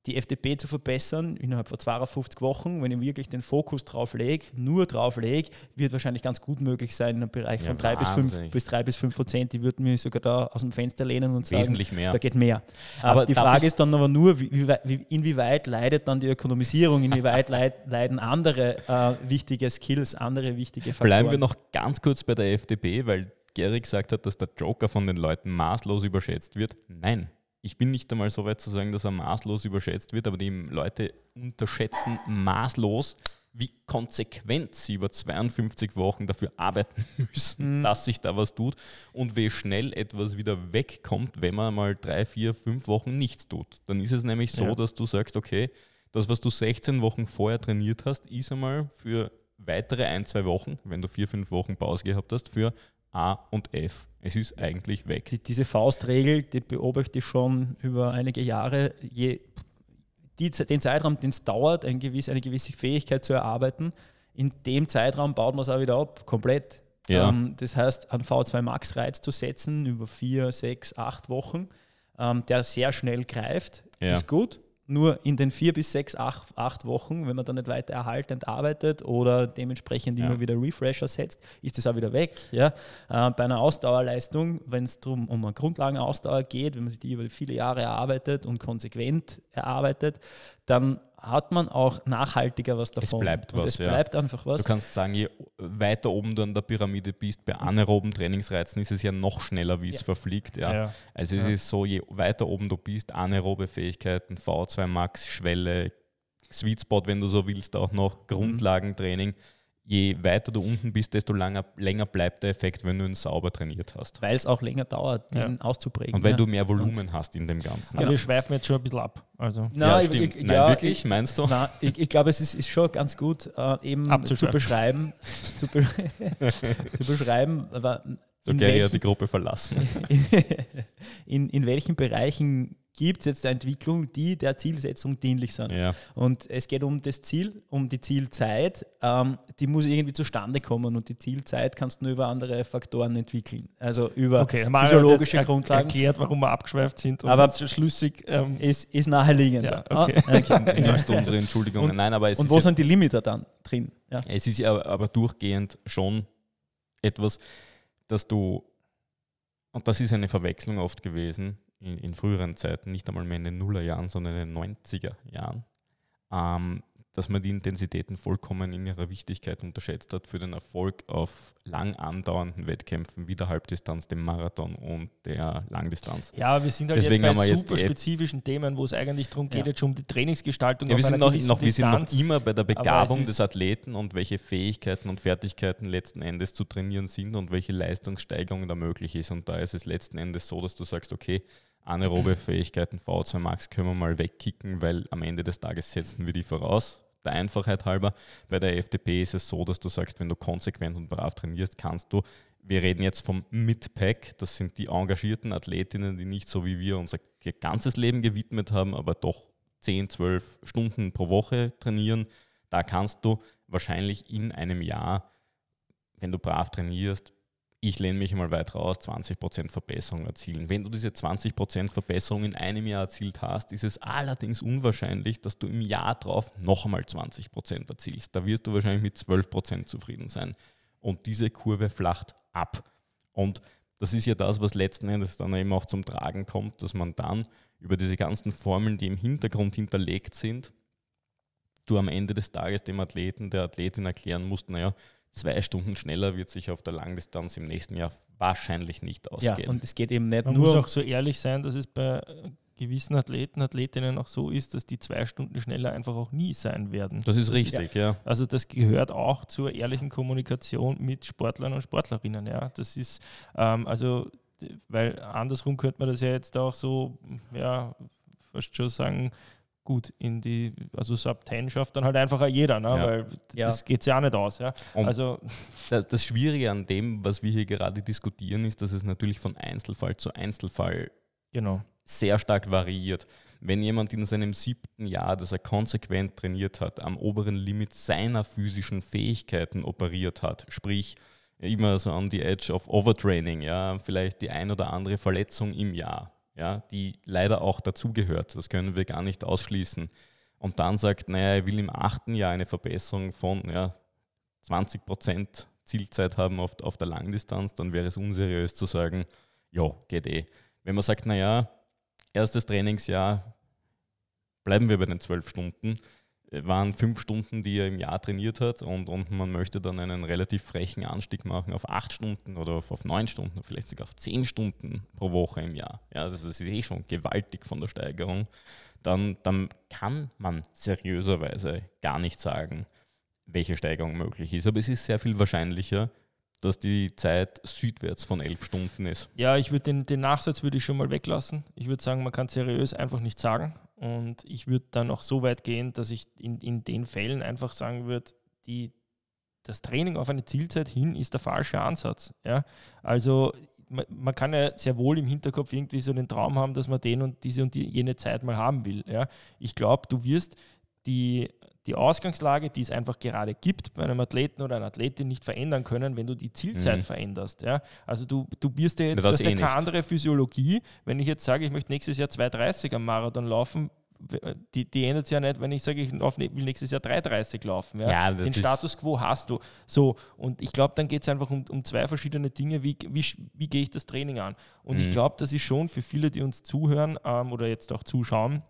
Speaker 3: die FDP zu verbessern innerhalb von 52 Wochen, wenn ich wirklich den Fokus drauf lege, nur drauf lege, wird wahrscheinlich ganz gut möglich sein in einem Bereich von ja, 3 bis 5 bis 3 bis 5 Prozent. Die würden mir sogar da aus dem Fenster lehnen und sagen,
Speaker 1: Wesentlich mehr.
Speaker 3: da geht mehr. Aber die Frage ist dann aber nur, wie, wie, inwieweit leidet dann die Ökonomisierung, inwieweit *laughs* leiden andere äh, wichtige Skills, andere wichtige
Speaker 1: Faktoren. Bleiben wir noch ganz kurz bei der FDP, weil Gary gesagt hat, dass der Joker von den Leuten maßlos überschätzt wird. Nein, ich bin nicht einmal so weit zu sagen, dass er maßlos überschätzt wird, aber die Leute unterschätzen maßlos, wie konsequent sie über 52 Wochen dafür arbeiten *laughs* müssen, mhm. dass sich da was tut und wie schnell etwas wieder wegkommt, wenn man mal drei, vier, fünf Wochen nichts tut. Dann ist es nämlich so, ja. dass du sagst, okay, das, was du 16 Wochen vorher trainiert hast, ist einmal für weitere ein, zwei Wochen, wenn du vier, fünf Wochen Pause gehabt hast, für A und F. Es ist eigentlich weg.
Speaker 3: Die, diese Faustregel, die beobachte ich schon über einige Jahre. Je, die, den Zeitraum, den es dauert, ein gewiss, eine gewisse Fähigkeit zu erarbeiten, in dem Zeitraum baut man es auch wieder ab, komplett. Ja. Ähm, das heißt, einen V2 Max-Reiz zu setzen über vier, sechs, acht Wochen, ähm, der sehr schnell greift, ja. ist gut. Nur in den vier bis sechs, acht, acht Wochen, wenn man dann nicht weiter erhaltend arbeitet oder dementsprechend immer ja. wieder Refresher setzt, ist das auch wieder weg. Ja? Äh, bei einer Ausdauerleistung, wenn es darum um eine Grundlagenausdauer geht, wenn man sich die über viele Jahre erarbeitet und konsequent erarbeitet, dann hat man auch nachhaltiger was davon.
Speaker 1: Es bleibt was.
Speaker 3: es ja. bleibt einfach was.
Speaker 1: Du kannst sagen, je weiter oben du an der Pyramide bist, bei anaeroben Trainingsreizen ist es ja noch schneller, wie es ja. verfliegt. Ja. ja. Also es ist so, je weiter oben du bist, anaerobe Fähigkeiten, V2 Max, Schwelle, Sweet Spot, wenn du so willst, auch noch mhm. Grundlagentraining. Mhm je weiter du unten bist, desto langer, länger bleibt der Effekt, wenn du ihn sauber trainiert hast.
Speaker 3: Weil es auch länger dauert, den ja. auszuprägen.
Speaker 1: Und weil ja. du mehr Volumen und hast in dem Ganzen.
Speaker 2: Aber genau. wir schweifen jetzt schon ein bisschen ab. Also.
Speaker 1: Nein, ja, stimmt. Ich, Nein, wirklich, meinst du?
Speaker 3: Nein, ich, ich glaube, es ist, ist, schon ganz gut, äh, eben zu beschreiben, zu, be *laughs* zu beschreiben,
Speaker 1: so Gary hat die Gruppe verlassen.
Speaker 3: in, *laughs* in, in welchen Bereichen gibt es jetzt eine Entwicklung, die der Zielsetzung dienlich sind. Ja. Und es geht um das Ziel, um die Zielzeit. Ähm, die muss irgendwie zustande kommen und die Zielzeit kannst du nur über andere Faktoren entwickeln. Also über
Speaker 2: okay, physiologische Grundlagen. erklärt, warum wir abgeschweift sind
Speaker 3: und aber schlüssig. Ähm, ist, ist naheliegend. Ja, okay.
Speaker 1: Ah, okay. Sagst *laughs* du unsere Entschuldigungen. Nein, aber
Speaker 3: es und wo sind die Limiter dann drin?
Speaker 1: Ja. Es ist ja aber durchgehend schon etwas, dass du, und das ist eine Verwechslung oft gewesen, in, in, früheren Zeiten, nicht einmal mehr in den Nullerjahren, sondern in den 90er Jahren, ähm, dass man die Intensitäten vollkommen in ihrer Wichtigkeit unterschätzt hat für den Erfolg auf lang andauernden Wettkämpfen wie der Halbdistanz, dem Marathon und der Langdistanz.
Speaker 2: Ja, wir sind halt Deswegen jetzt bei super spezifischen Themen, wo es eigentlich darum geht, ja. jetzt schon um die Trainingsgestaltung.
Speaker 1: Ja, wir, sind noch, noch, wir sind noch immer bei der Begabung des Athleten und welche Fähigkeiten und Fertigkeiten letzten Endes zu trainieren sind und welche Leistungssteigerung da möglich ist. Und da ist es letzten Endes so, dass du sagst, okay, anaerobe *clears throat* Fähigkeiten V2 Max können wir mal wegkicken, weil am Ende des Tages setzen wir die voraus. Der Einfachheit halber, bei der FDP ist es so, dass du sagst, wenn du konsequent und brav trainierst, kannst du, wir reden jetzt vom Midpack, das sind die engagierten Athletinnen, die nicht so wie wir unser ganzes Leben gewidmet haben, aber doch 10, 12 Stunden pro Woche trainieren. Da kannst du wahrscheinlich in einem Jahr, wenn du brav trainierst, ich lehne mich mal weit raus, 20% Verbesserung erzielen. Wenn du diese 20% Verbesserung in einem Jahr erzielt hast, ist es allerdings unwahrscheinlich, dass du im Jahr drauf noch einmal 20% erzielst. Da wirst du wahrscheinlich mit 12% zufrieden sein. Und diese Kurve flacht ab. Und das ist ja das, was letzten Endes dann eben auch zum Tragen kommt, dass man dann über diese ganzen Formeln, die im Hintergrund hinterlegt sind, du am Ende des Tages dem Athleten, der Athletin erklären musst, naja, zwei Stunden schneller wird sich auf der Langdistanz im nächsten Jahr wahrscheinlich nicht ausgehen.
Speaker 3: Ja, und es geht eben nicht
Speaker 2: Man
Speaker 3: nur.
Speaker 2: Man muss auch so ehrlich sein, dass es bei gewissen Athleten, Athletinnen auch so ist, dass die zwei Stunden schneller einfach auch nie sein werden.
Speaker 1: Das ist das richtig, ist, ja.
Speaker 2: Also das gehört auch zur ehrlichen Kommunikation mit Sportlern und Sportlerinnen. Ja, das ist ähm, also, weil andersrum könnte man das ja jetzt auch so, ja, fast schon sagen, gut in die, also Sub 10 schafft dann halt einfach jeder, ne? Ja. weil ja. das geht ja auch nicht aus. Ja?
Speaker 1: also das, das, Schwierige an dem, was wir hier gerade diskutieren, ist, dass es natürlich von Einzelfall zu Einzelfall
Speaker 2: genau.
Speaker 1: sehr stark variiert. Wenn jemand in seinem siebten Jahr, das er konsequent trainiert hat, am oberen Limit seiner physischen Fähigkeiten operiert hat, sprich immer so on the edge of Overtraining, ja, vielleicht die ein oder andere Verletzung im Jahr, ja, die leider auch dazugehört. Das können wir gar nicht ausschließen. Und dann sagt, naja, er will im achten Jahr eine Verbesserung von ja, 20 Prozent Zielzeit haben auf, auf der Langdistanz, dann wäre es unseriös zu sagen, ja, geht eh. Wenn man sagt, naja, erstes Trainingsjahr, bleiben wir bei den zwölf Stunden, waren fünf Stunden, die er im Jahr trainiert hat und, und man möchte dann einen relativ frechen Anstieg machen auf acht Stunden oder auf, auf neun Stunden, vielleicht sogar auf zehn Stunden pro Woche im Jahr. Ja, das ist eh schon gewaltig von der Steigerung. Dann, dann kann man seriöserweise gar nicht sagen, welche Steigerung möglich ist. Aber es ist sehr viel wahrscheinlicher, dass die Zeit südwärts von elf Stunden ist.
Speaker 2: Ja, ich würde den, den Nachsatz würde ich schon mal weglassen. Ich würde sagen, man kann seriös einfach nicht sagen. Und ich würde dann auch so weit gehen, dass ich in, in den Fällen einfach sagen würde, die, das Training auf eine Zielzeit hin ist der falsche Ansatz. Ja? Also man, man, kann ja sehr wohl im Hinterkopf irgendwie so den Traum haben, dass man den und diese und die, jene Zeit mal haben will. Ja? Ich glaube, du wirst die die Ausgangslage, die es einfach gerade gibt, bei einem Athleten oder einer Athletin nicht verändern können, wenn du die Zielzeit mhm. veränderst. Ja? Also du, du bist ja jetzt das eh keine andere Physiologie. Wenn ich jetzt sage, ich möchte nächstes Jahr 2,30 am Marathon laufen, die, die ändert sich ja nicht, wenn ich sage, ich will nächstes Jahr 3,30 laufen. Ja? ja Den Status quo hast du. So, und ich glaube, dann geht es einfach um, um zwei verschiedene Dinge. Wie, wie, wie gehe ich das Training an? Und mhm. ich glaube, das ist schon für viele, die uns zuhören ähm, oder jetzt auch zuschauen,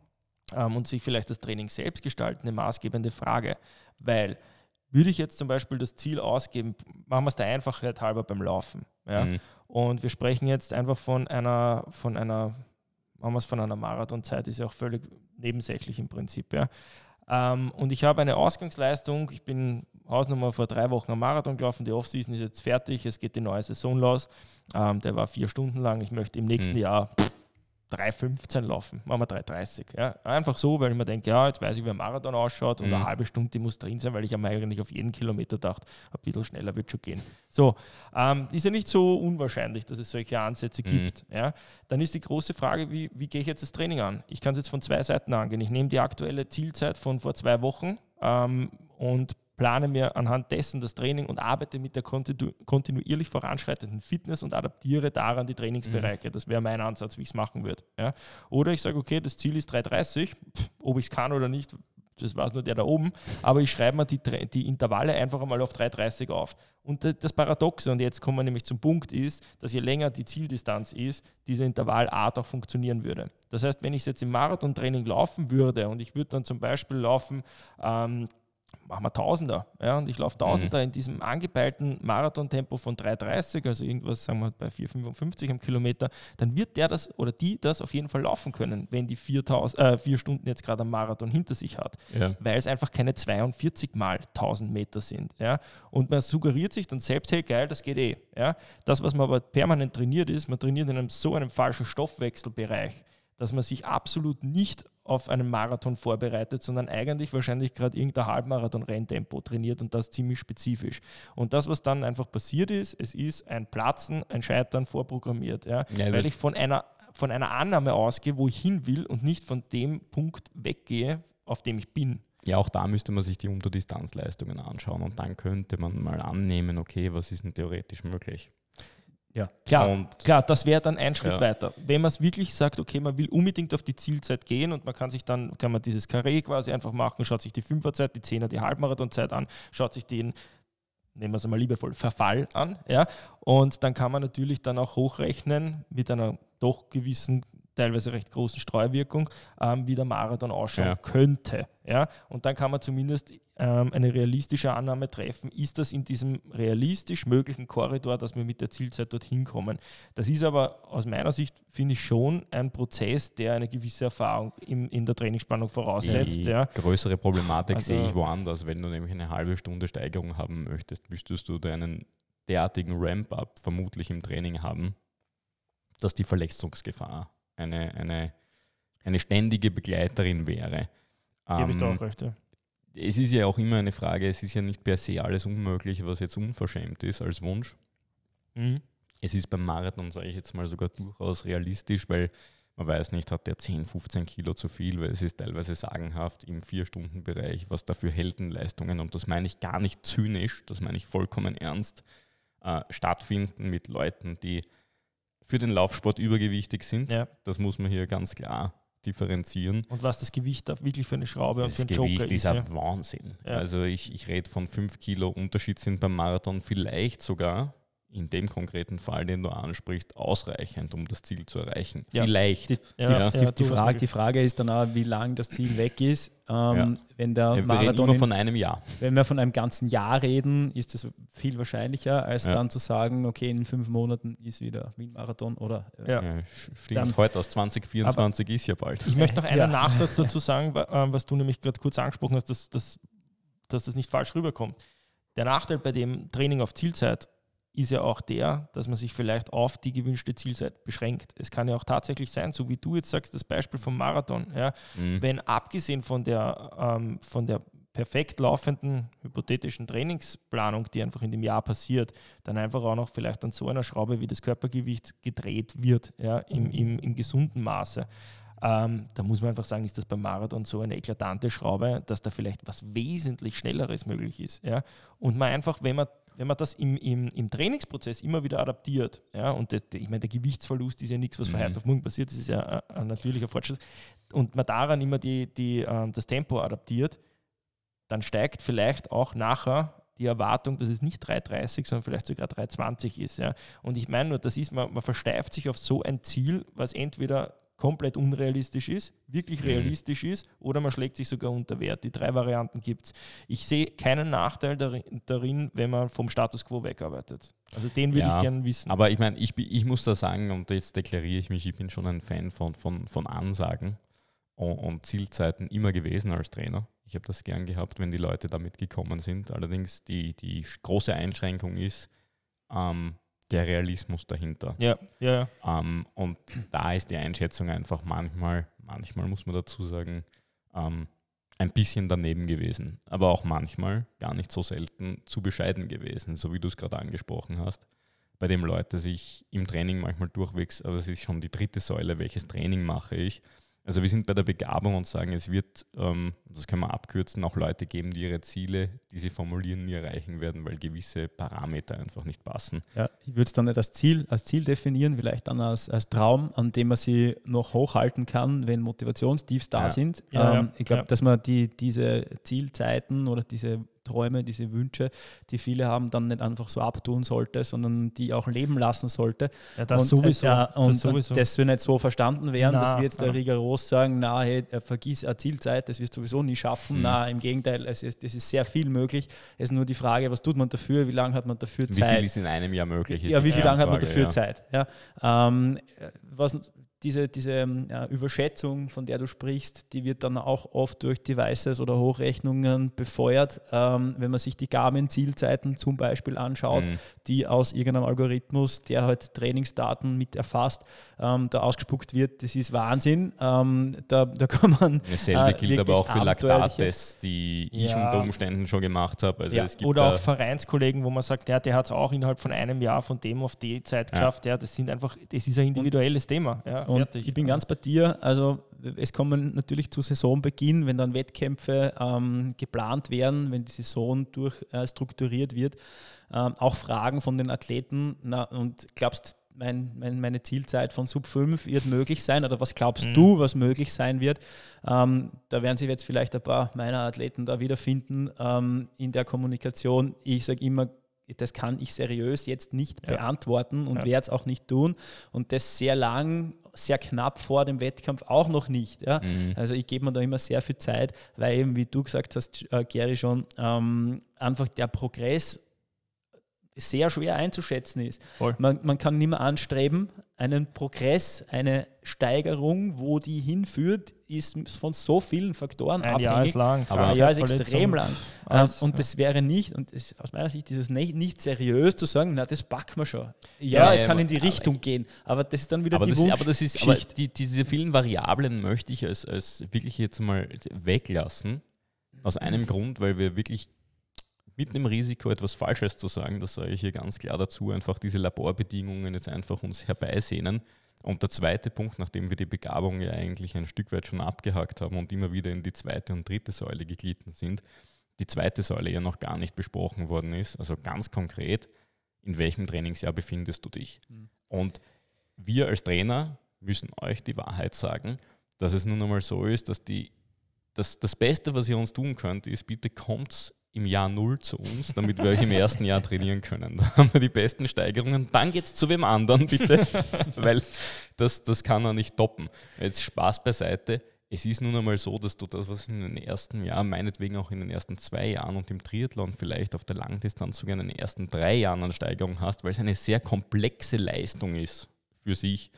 Speaker 2: und sich vielleicht das Training selbst gestalten, eine maßgebende Frage. Weil würde ich jetzt zum Beispiel das Ziel ausgeben, machen wir es der Einfachheit halber beim Laufen. Ja? Mhm. Und wir sprechen jetzt einfach von einer, von einer, machen wir es von einer Marathonzeit, ist ja auch völlig nebensächlich im Prinzip. Ja? Ähm, und ich habe eine Ausgangsleistung, ich bin Hausnummer vor drei Wochen am Marathon gelaufen, die Offseason ist jetzt fertig, es geht die neue Saison los. Ähm, der war vier Stunden lang, ich möchte im nächsten mhm. Jahr 3,15 laufen, machen wir 3,30. Ja. Einfach so, weil ich mir denke, ja, jetzt weiß ich, wie ein Marathon ausschaut und mhm. eine halbe Stunde die muss drin sein, weil ich am eigentlich auf jeden Kilometer dachte, ein bisschen schneller wird schon gehen. So, ähm, ist ja nicht so unwahrscheinlich, dass es solche Ansätze mhm. gibt. Ja. Dann ist die große Frage, wie, wie gehe ich jetzt das Training an? Ich kann es jetzt von zwei Seiten angehen. Ich nehme die aktuelle Zielzeit von vor zwei Wochen ähm, und plane mir anhand dessen das Training und arbeite mit der kontinu kontinuierlich voranschreitenden Fitness und adaptiere daran die Trainingsbereiche. Mhm. Das wäre mein Ansatz, wie ich es machen würde. Ja? Oder ich sage, okay, das Ziel ist 3,30, ob ich es kann oder nicht, das weiß nur der da oben, aber ich schreibe mir die, die Intervalle einfach einmal auf 3,30 auf. Und das Paradoxe, und jetzt kommen wir nämlich zum Punkt, ist, dass je länger die Zieldistanz ist, diese Intervallart auch funktionieren würde. Das heißt, wenn ich es jetzt im Marathontraining laufen würde und ich würde dann zum Beispiel laufen, ähm, machen wir Tausender. Ja, und ich laufe Tausender mhm. in diesem angepeilten Marathontempo von 3,30, also irgendwas, sagen wir bei 4,55 am Kilometer, dann wird der das oder die das auf jeden Fall laufen können, wenn die 4000, äh, vier Stunden jetzt gerade am Marathon hinter sich hat. Ja. Weil es einfach keine 42 mal 1000 Meter sind. Ja. Und man suggeriert sich dann selbst, hey geil, das geht eh. Ja. Das, was man aber permanent trainiert ist, man trainiert in einem so einem falschen Stoffwechselbereich, dass man sich absolut nicht auf einen Marathon vorbereitet, sondern eigentlich wahrscheinlich gerade irgendein Halbmarathon-Renntempo trainiert und das ziemlich spezifisch. Und das, was dann einfach passiert ist, es ist ein Platzen, ein Scheitern vorprogrammiert. Ja? ja weil ich von einer, von einer Annahme ausgehe, wo ich hin will und nicht von dem Punkt weggehe, auf dem ich bin.
Speaker 1: Ja, auch da müsste man sich die Unterdistanzleistungen anschauen und dann könnte man mal annehmen, okay, was ist denn theoretisch möglich?
Speaker 2: Ja, klar, und klar das wäre dann ein Schritt ja. weiter. Wenn man es wirklich sagt, okay, man will unbedingt auf die Zielzeit gehen und man kann sich dann, kann man dieses Karree quasi einfach machen, schaut sich die Fünferzeit, die Zehner, die Halbmarathonzeit an, schaut sich den, nehmen wir es einmal liebevoll, Verfall an, ja, und dann kann man natürlich dann auch hochrechnen mit einer doch gewissen teilweise recht großen Streuwirkung, ähm, wie der Marathon ausschauen ja. könnte. Ja? Und dann kann man zumindest ähm, eine realistische Annahme treffen, ist das in diesem realistisch möglichen Korridor, dass wir mit der Zielzeit dorthin kommen. Das ist aber aus meiner Sicht, finde ich, schon ein Prozess, der eine gewisse Erfahrung im, in der Trainingsspannung voraussetzt.
Speaker 1: Die ja. größere Problematik also, sehe ich woanders. Wenn du nämlich eine halbe Stunde Steigerung haben möchtest, müsstest du einen derartigen Ramp-up vermutlich im Training haben, dass die Verletzungsgefahr eine, eine, eine ständige Begleiterin wäre.
Speaker 2: Gebe ähm, ich da auch recht, ja.
Speaker 1: Es ist ja auch immer eine Frage, es ist ja nicht per se alles unmöglich, was jetzt unverschämt ist als Wunsch. Mhm. Es ist beim Marathon, sage ich jetzt mal, sogar durchaus realistisch, weil man weiß nicht, hat der 10, 15 Kilo zu viel, weil es ist teilweise sagenhaft im Vier-Stunden-Bereich, was da für Heldenleistungen, und das meine ich gar nicht zynisch, das meine ich vollkommen ernst, äh, stattfinden mit Leuten, die für den Laufsport übergewichtig sind.
Speaker 2: Ja.
Speaker 1: Das muss man hier ganz klar differenzieren.
Speaker 2: Und was das Gewicht da wirklich für eine Schraube und
Speaker 1: Das
Speaker 2: für einen
Speaker 1: Gewicht
Speaker 2: Joker
Speaker 1: ist
Speaker 2: ist.
Speaker 1: ein
Speaker 2: Ja.
Speaker 1: Wahnsinn.
Speaker 2: Ja.
Speaker 1: Also ich, ich rede von 5 Kilo Unterschied sind beim Marathon vielleicht sogar in dem konkreten Fall, den du ansprichst, ausreichend, um das Ziel zu erreichen.
Speaker 2: Ja.
Speaker 1: Vielleicht.
Speaker 3: Die,
Speaker 2: Ja,
Speaker 3: die,
Speaker 2: ja,
Speaker 3: die, Frage, die Frage ist dann auch, wie lang das Ziel weg ist. Ähm,
Speaker 1: Ja.
Speaker 3: Wenn der Marathon
Speaker 1: immer
Speaker 3: in,
Speaker 1: von einem Jahr.
Speaker 3: Wenn wir von einem ganzen Jahr reden, ist das viel wahrscheinlicher, als
Speaker 1: Ja.
Speaker 3: dann zu sagen, okay, in fünf Monaten ist wieder Wien-Marathon oder äh,
Speaker 2: Ja.
Speaker 1: Ja, sch- stimmt,
Speaker 3: Dann-
Speaker 1: heute aus 2024 ist ja bald.
Speaker 2: Ich möchte noch einen
Speaker 3: Ja.
Speaker 2: Nachsatz dazu sagen, ähm, was du nämlich gerade kurz angesprochen hast, dass, dass, dass das nicht falsch rüberkommt. Der Nachteil bei dem Training auf Zielzeit ist ja auch der, dass man sich vielleicht auf die gewünschte Zielzeit beschränkt. Es kann ja auch tatsächlich sein, so wie du jetzt sagst, das Beispiel vom Marathon, ja,
Speaker 1: Mhm.
Speaker 2: wenn abgesehen von der, ähm, von der perfekt laufenden hypothetischen Trainingsplanung, die einfach in dem Jahr passiert, dann einfach auch noch vielleicht an so einer Schraube wie das Körpergewicht gedreht wird, ja, im, im, im gesunden Maße. Ähm, da muss man einfach sagen, ist das beim Marathon so eine eklatante Schraube, dass da vielleicht was wesentlich Schnelleres möglich ist. Ja? Und man einfach, wenn man, wenn man das im, im, im Trainingsprozess immer wieder adaptiert, ja, und das, ich meine, der Gewichtsverlust ist ja nichts, was von
Speaker 1: Mhm.
Speaker 2: heute auf morgen passiert, das ist ja ein, ein natürlicher Fortschritt, und man daran immer die, die, ähm, das Tempo adaptiert, dann steigt vielleicht auch nachher die Erwartung, dass es nicht 3,30, sondern vielleicht sogar 3,20 ist. Ja. Und ich meine nur, das ist, man, man versteift sich auf so ein Ziel, was entweder komplett unrealistisch ist, wirklich
Speaker 1: Mhm.
Speaker 2: realistisch ist, oder man schlägt sich sogar unter Wert. Die drei Varianten gibt es. Ich sehe keinen Nachteil darin, wenn man vom Status quo wegarbeitet. Also den würde
Speaker 1: Ja,
Speaker 2: ich gerne wissen.
Speaker 1: Aber ich meine, ich, ich muss da sagen, und jetzt deklariere ich mich, ich bin schon ein Fan von, von, von Ansagen und, und Zielzeiten immer gewesen als Trainer. Ich habe das gern gehabt, wenn die Leute damit gekommen sind. Allerdings die, die große Einschränkung ist ähm, der Realismus dahinter.
Speaker 2: ja, ja.
Speaker 1: Ähm, und da ist die Einschätzung einfach manchmal, manchmal muss man dazu sagen, ähm, ein bisschen daneben gewesen. Aber auch manchmal, gar nicht so selten, zu bescheiden gewesen, so wie du es gerade angesprochen hast. Bei dem Leute sich im Training manchmal durchwegs, aber es ist schon die dritte Säule, welches Training mache ich. Also wir sind bei der Begabung und sagen, es wird, ähm, das können wir abkürzen, auch Leute geben, die ihre Ziele, die sie formulieren, nie erreichen werden, weil gewisse Parameter einfach nicht passen.
Speaker 3: Ja, ich würde es dann nicht als Ziel, als Ziel definieren, vielleicht dann als, als Traum, an dem man sie noch hochhalten kann, wenn Motivationstiefs da
Speaker 1: Ja.
Speaker 3: sind.
Speaker 2: Ja,
Speaker 3: ähm,
Speaker 2: ja,
Speaker 3: ich glaube,
Speaker 2: ja.
Speaker 3: dass man die, diese Zielzeiten oder diese Träume, diese Wünsche, die viele haben, dann nicht einfach so abtun sollte, sondern die auch leben lassen sollte.
Speaker 2: ja das
Speaker 3: und,
Speaker 2: sowieso.
Speaker 3: Äh, und,
Speaker 2: das sowieso.
Speaker 3: und das soll nicht so verstanden werden, dass
Speaker 2: Na,
Speaker 3: wir jetzt da
Speaker 2: na.
Speaker 3: rigoros sagen, na, hey, äh, vergiss eine Zielzeit, das wirst du sowieso nie schaffen.
Speaker 1: Mhm.
Speaker 3: Na, im Gegenteil, es ist, es ist sehr viel möglich. Es ist nur die Frage, was tut man dafür, wie lange hat man dafür
Speaker 1: Wie
Speaker 3: Zeit?
Speaker 1: viel ist in einem Jahr möglich? Ist
Speaker 3: ja, wie viel lange hat man dafür
Speaker 1: ja.
Speaker 3: Zeit? Ja, ähm, was, diese diese ähm, ja, Überschätzung, von der du sprichst, die wird dann auch oft durch Devices oder Hochrechnungen befeuert. Ähm, wenn man sich die Garmin-Zielzeiten zum Beispiel anschaut,
Speaker 1: Mhm.
Speaker 3: die aus irgendeinem Algorithmus, der halt Trainingsdaten mit erfasst, ähm, da ausgespuckt wird, das ist Wahnsinn. Ähm, da, da kann man
Speaker 1: Dasselbe
Speaker 3: äh,
Speaker 1: gilt aber auch für Laktattests, die ich
Speaker 2: Ja.
Speaker 1: unter Umständen schon gemacht habe. Also
Speaker 3: Ja,
Speaker 1: es gibt
Speaker 2: Oder auch Vereinskollegen, wo man sagt, ja, der hat es auch innerhalb von einem Jahr von dem auf die Zeit geschafft. Ja, das sind einfach, das ist ein individuelles Thema. Ja,
Speaker 3: Und
Speaker 2: fertig.
Speaker 3: ich bin ganz bei dir. Also es kommen natürlich zu Saisonbeginn, wenn dann Wettkämpfe ähm, geplant werden, wenn die Saison durchstrukturiert wird, ähm, auch Fragen von den Athleten. Na, und glaubst mein, mein, meine Zielzeit von Sub 5 wird möglich sein oder was glaubst
Speaker 2: Mhm.
Speaker 3: du, was möglich sein wird? Ähm, da werden sich jetzt vielleicht ein paar meiner Athleten da wiederfinden ähm, in der Kommunikation. Ich sage immer, das kann ich seriös jetzt nicht
Speaker 2: Ja.
Speaker 3: beantworten und
Speaker 2: Ja.
Speaker 3: werde es auch nicht tun. Und das sehr lang, sehr knapp vor dem Wettkampf auch noch nicht. Ja?
Speaker 1: Mhm.
Speaker 3: Also ich gebe mir da immer sehr viel Zeit, weil eben, wie du gesagt hast, äh, Gary schon, ähm, einfach der Progress sehr schwer einzuschätzen ist.
Speaker 2: Voll.
Speaker 3: Man, man kann nicht mehr anstreben, einen Progress, eine Steigerung, wo die hinführt, ist von so vielen Faktoren
Speaker 2: ein
Speaker 3: abhängig.
Speaker 2: Jahr ist lang.
Speaker 1: Aber-
Speaker 3: Ein Jahr ist extrem lang. Ähm,
Speaker 2: alles,
Speaker 3: und
Speaker 2: ja.
Speaker 3: das wäre nicht, und aus meiner Sicht ist es nicht, nicht seriös zu sagen, na, das packen wir schon. Ja,
Speaker 1: Ja,
Speaker 3: es
Speaker 1: ja,
Speaker 3: kann in die Richtung gehen, aber das ist dann wieder
Speaker 1: aber,
Speaker 3: die
Speaker 1: das, aber das ist, aber die, diese vielen Variablen möchte ich als, als wirklich jetzt mal weglassen. Aus einem Grund, weil wir wirklich mit dem Risiko, etwas Falsches zu sagen, das sage ich hier ganz klar dazu, einfach diese Laborbedingungen jetzt einfach uns herbeisehnen. Und der zweite Punkt, nachdem wir die Begabung ja eigentlich ein Stück weit schon abgehakt haben und immer wieder in die zweite und dritte Säule geglitten sind, die zweite Säule ja noch gar nicht besprochen worden ist, also ganz konkret, in welchem Trainingsjahr befindest du dich?
Speaker 3: Mhm.
Speaker 1: Und wir als Trainer müssen euch die Wahrheit sagen, dass es nun einmal so ist, dass die, das, das Beste, was ihr uns tun könnt, ist, bitte kommt im Jahr Null zu uns, damit wir euch im ersten Jahr trainieren können. Da haben wir die besten Steigerungen. Dann geht es zu wem anderen, bitte, *laughs* weil das, das kann er nicht toppen. Jetzt Spaß beiseite. Es ist nun einmal so, dass du das, was in den ersten Jahren, meinetwegen auch in den ersten zwei Jahren und im Triathlon vielleicht auf der Langdistanz sogar in den ersten drei Jahren an Steigerung hast, weil es eine sehr komplexe Leistung ist für sich.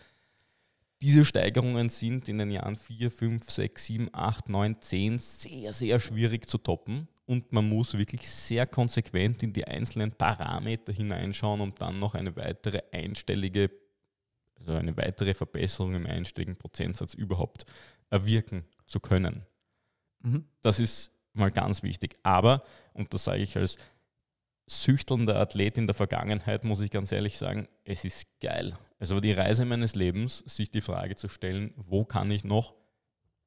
Speaker 1: Diese Steigerungen sind in den Jahren 4, 5, 6, 7, 8, 9, 10 sehr, sehr schwierig zu toppen und man muss wirklich sehr konsequent in die einzelnen Parameter hineinschauen, um dann noch eine weitere einstellige, also eine weitere Verbesserung im einstelligen Prozentsatz überhaupt erwirken zu können. Mhm. Das ist mal ganz wichtig. Aber, und das sage ich als süchtelnder Athlet in der Vergangenheit, muss ich ganz ehrlich sagen, es ist geil. Also die Reise meines Lebens, sich die Frage zu stellen, wo kann ich noch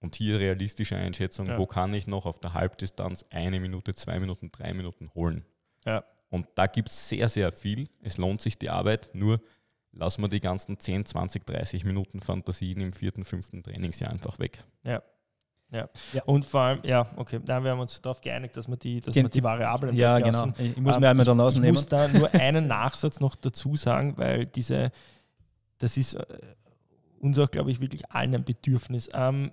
Speaker 1: und hier realistische Einschätzung, ja. wo kann ich noch auf der Halbdistanz eine Minute, zwei Minuten, drei Minuten holen.
Speaker 2: Ja.
Speaker 1: Und da gibt es sehr, sehr viel. Es lohnt sich die Arbeit, nur lassen wir die ganzen 10, 20, 30 Minuten Fantasien im vierten, fünften Trainingsjahr einfach weg.
Speaker 2: Ja. Ja. ja. und vor allem, ja, okay, da haben wir uns darauf geeinigt, dass wir die, dass wir die Variablen
Speaker 3: Ja, genau. Ich muss mir einmal dann ausnehmen.
Speaker 2: Ich muss da nur einen Nachsatz noch dazu sagen, weil diese, das ist äh, uns auch, glaube ich, wirklich allen ein Bedürfnis. Ähm,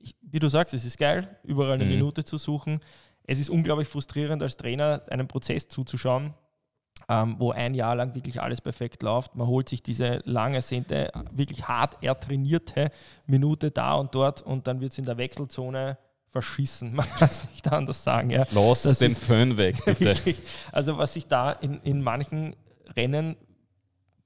Speaker 2: ich, wie du sagst, es ist geil, überall eine mhm. Minute zu suchen. Es ist unglaublich frustrierend, als Trainer einem Prozess zuzuschauen, ähm, wo ein Jahr lang wirklich alles perfekt läuft. Man holt sich diese lange, sehnte, wirklich hart ertrainierte Minute da und dort und dann wird es in der Wechselzone verschissen. *laughs* Man kann es nicht anders sagen. Ja.
Speaker 1: Los das den Föhn weg, *laughs* bitte.
Speaker 2: Wirklich, also was sich da in, in manchen Rennen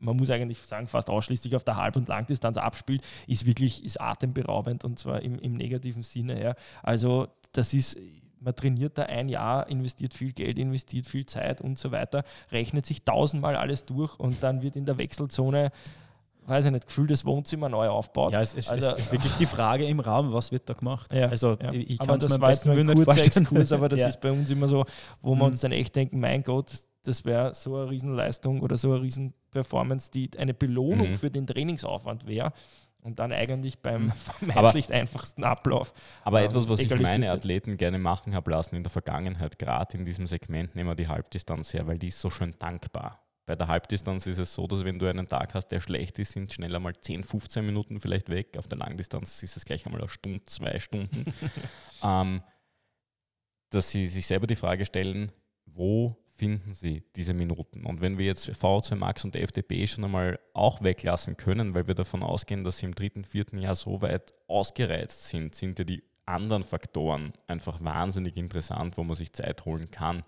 Speaker 2: man muss eigentlich sagen, fast ausschließlich auf der Halb- und Langdistanz abspielt, ist wirklich ist atemberaubend und zwar im, im negativen Sinne. Ja. Also das ist, man trainiert da ein Jahr, investiert viel Geld, investiert viel Zeit und so weiter, rechnet sich tausendmal alles durch und dann wird in der Wechselzone weiß ich nicht, Gefühl das Wohnzimmer neu aufbaut.
Speaker 3: Ja, es, es, also, ist wirklich die Frage im Raum, was wird da gemacht?
Speaker 2: Ja,
Speaker 3: also
Speaker 2: ja. ich kann das war jetzt nur ein kurzer Exkurs, aber das *laughs* ja. ist bei uns immer so, wo wir mhm. uns dann echt denken, mein Gott, das wäre so eine Riesenleistung oder so eine Riesenperformance, die eine Belohnung mhm. für den Trainingsaufwand wäre und dann eigentlich beim mhm. *laughs* vermeintlich aber, einfachsten Ablauf.
Speaker 1: Aber ähm, etwas, was ich meine Athleten gerne machen habe lassen in der Vergangenheit, gerade in diesem Segment, nehmen wir die Halbdistanz her, weil die ist so schön dankbar. Bei der Halbdistanz ist es so, dass wenn du einen Tag hast, der schlecht ist, sind schneller mal 10, 15 Minuten vielleicht weg. Auf der Langdistanz ist es gleich einmal eine Stunde, zwei Stunden. *laughs* ähm, dass sie sich selber die Frage stellen, wo finden Sie diese Minuten? Und wenn wir jetzt VO2 Max und FDP schon einmal auch weglassen können, weil wir davon ausgehen, dass sie im dritten, vierten Jahr so weit ausgereizt sind, sind ja die anderen Faktoren einfach wahnsinnig interessant, wo man sich Zeit holen kann.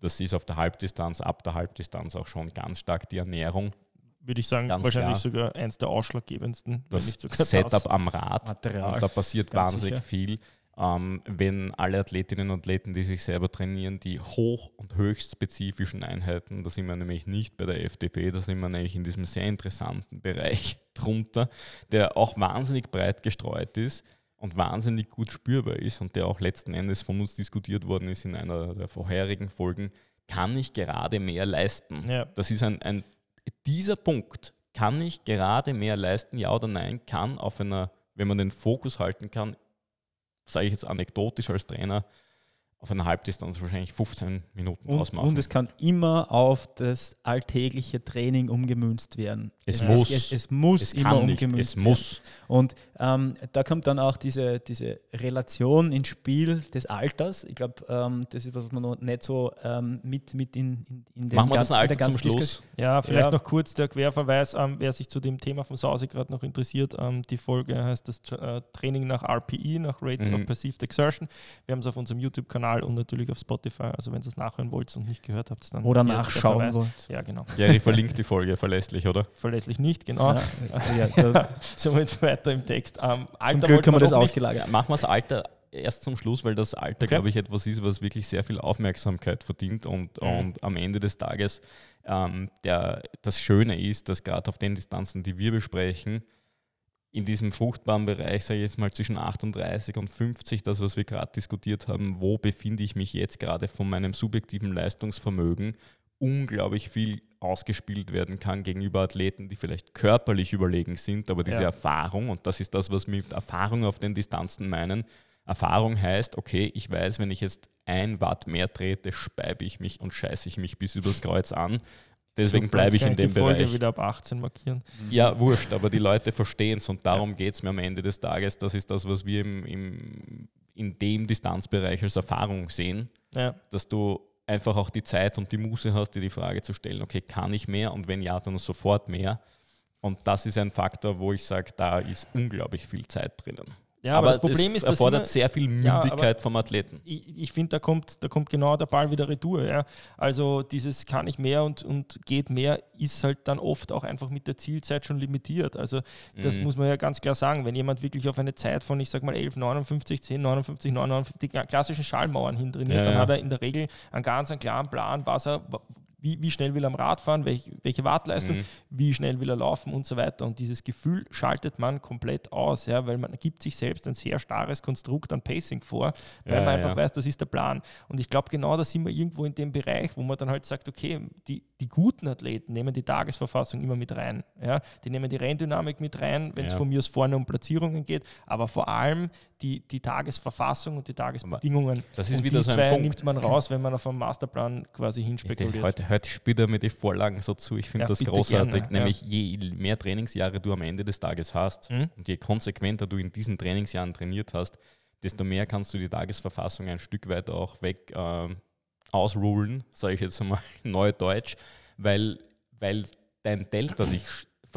Speaker 1: Das ist auf der Halbdistanz, ab der Halbdistanz auch schon ganz stark die Ernährung.
Speaker 2: Würde ich sagen, ganz wahrscheinlich klar. sogar eins der ausschlaggebendsten.
Speaker 1: Das Setup das am Rad, Material. da passiert ganz wahnsinnig sicher. viel ähm, wenn alle Athletinnen und Athleten, die sich selber trainieren, die hoch- und höchst spezifischen Einheiten, da sind wir nämlich nicht bei der FDP, da sind wir nämlich in diesem sehr interessanten Bereich *laughs* drunter, der auch wahnsinnig breit gestreut ist und wahnsinnig gut spürbar ist und der auch letzten Endes von uns diskutiert worden ist in einer der vorherigen Folgen, kann ich gerade mehr leisten. Ja. Das ist ein, ein, dieser Punkt, kann ich gerade mehr leisten, ja oder nein, kann auf einer, wenn man den Fokus halten kann, sage ich jetzt anekdotisch als Trainer, auf einer Halbdistanz wahrscheinlich 15 Minuten
Speaker 3: und,
Speaker 1: ausmachen.
Speaker 3: Und es kann immer auf das alltägliche Training umgemünzt werden.
Speaker 1: Es, es muss.
Speaker 3: Es, es muss
Speaker 1: es
Speaker 3: immer umgemünzt
Speaker 1: werden. Es muss.
Speaker 3: Und ähm, da kommt dann auch diese, diese Relation ins Spiel des Alters. Ich glaube, ähm, das ist, was man noch nicht so ähm, mit, mit in, in, in
Speaker 1: den Machen wir ganzen, das Alter zum Schluss.
Speaker 2: Ja, vielleicht ja. noch kurz der Querverweis, ähm, wer sich zu dem Thema vom Sause gerade noch interessiert. Ähm, die Folge heißt das äh, Training nach RPE, nach Rate mhm. of Perceived Exertion. Wir haben es auf unserem YouTube-Kanal Kanal und natürlich auf Spotify. Also wenn ihr es nachhören wollt und nicht gehört habt, dann.
Speaker 3: Oder nachschauen wollt.
Speaker 2: Ja, genau.
Speaker 1: Jerry verlinkt die Folge verlässlich, oder?
Speaker 2: Verlässlich nicht, genau. Ja, ja, *laughs* Somit weiter im Text.
Speaker 3: Ähm, Alter zum Glück haben wir das ausgelagert.
Speaker 1: Machen wir das Alter erst zum Schluss, weil das Alter, okay. glaube ich, etwas ist, was wirklich sehr viel Aufmerksamkeit verdient und, mhm. und am Ende des Tages ähm, der, das Schöne ist, dass gerade auf den Distanzen, die wir besprechen, in diesem fruchtbaren Bereich, sage ich jetzt mal zwischen 38 und 50, das, was wir gerade diskutiert haben, wo befinde ich mich jetzt gerade von meinem subjektiven Leistungsvermögen, unglaublich viel ausgespielt werden kann gegenüber Athleten, die vielleicht körperlich überlegen sind, aber diese
Speaker 2: Ja.
Speaker 1: Erfahrung, und das ist das, was wir mit Erfahrung auf den Distanzen meinen, Erfahrung heißt, okay, ich weiß, wenn ich jetzt ein Watt mehr trete, speibe ich mich und scheiße ich mich bis übers Kreuz an. Deswegen bleibe ich in dem
Speaker 2: die Folge
Speaker 1: Bereich.
Speaker 2: wieder ab 18 markieren.
Speaker 1: Ja, wurscht, aber die Leute verstehen es und darum geht es mir am Ende des Tages. Das ist das, was wir im, im, in dem Distanzbereich als Erfahrung sehen,
Speaker 2: Ja.
Speaker 1: dass du einfach auch die Zeit und die Muße hast, dir die Frage zu stellen, okay, kann ich mehr und wenn ja, dann sofort mehr. Und das ist ein Faktor, wo ich sage, da ist unglaublich viel Zeit drinnen.
Speaker 2: Ja, aber, das Problem
Speaker 1: es
Speaker 2: ist, dass
Speaker 1: erfordert
Speaker 2: immer-
Speaker 1: sehr viel
Speaker 2: Ja, aber-
Speaker 1: Mündigkeit vom Athleten.
Speaker 2: ich, ich finde, da kommt, da kommt genau der Ball wieder retour. Ja. Also dieses kann ich mehr und, und geht mehr ist halt dann oft auch einfach mit der Zielzeit schon limitiert. Also das
Speaker 1: Mhm.
Speaker 2: muss man ja ganz klar sagen. Wenn jemand wirklich auf eine Zeit von, ich sag mal, 11, 59, 10, 59, 59, die klassischen Schallmauern hintrainiert,
Speaker 1: Ja,
Speaker 2: dann
Speaker 1: ja.
Speaker 2: hat er in der Regel einen ganz einen klaren Plan, was er, wie, wie schnell will er am Rad fahren, welche, welche Wartleistung,
Speaker 1: Mhm.
Speaker 2: wie schnell will er laufen und so weiter. Und dieses Gefühl schaltet man komplett aus, ja, weil man gibt sich selbst ein sehr starres Konstrukt an Pacing vor, weil
Speaker 1: Ja,
Speaker 2: man einfach
Speaker 1: ja.
Speaker 2: weiß, das ist der Plan. Und ich glaube, genau da sind wir irgendwo in dem Bereich, wo man dann halt sagt, okay, die, die guten Athleten nehmen die Tagesverfassung immer mit rein. Ja? Die nehmen die Renndynamik mit rein, wenn es von mir aus vorne um Platzierungen geht, aber vor allem die, die Tagesverfassung und die Tagesbedingungen.
Speaker 1: das ist
Speaker 2: und
Speaker 1: wieder
Speaker 2: die
Speaker 1: so ein
Speaker 2: zwei
Speaker 1: Punkt.
Speaker 2: nimmt man raus, wenn man auf einen Masterplan quasi hinspekuliert.
Speaker 1: heute, heute spielt er mir die Vorlagen so zu. Ich finde
Speaker 2: Ja,
Speaker 1: das großartig.
Speaker 2: gerne, ja.
Speaker 1: Nämlich je mehr Trainingsjahre du am Ende des Tages hast
Speaker 2: Mhm.
Speaker 1: und je konsequenter du in diesen Trainingsjahren trainiert hast, desto mehr kannst du die Tagesverfassung ein Stück weit auch weg ähm, ausrulen, sage ich jetzt einmal in *laughs* Neudeutsch, weil, weil dein Delta sich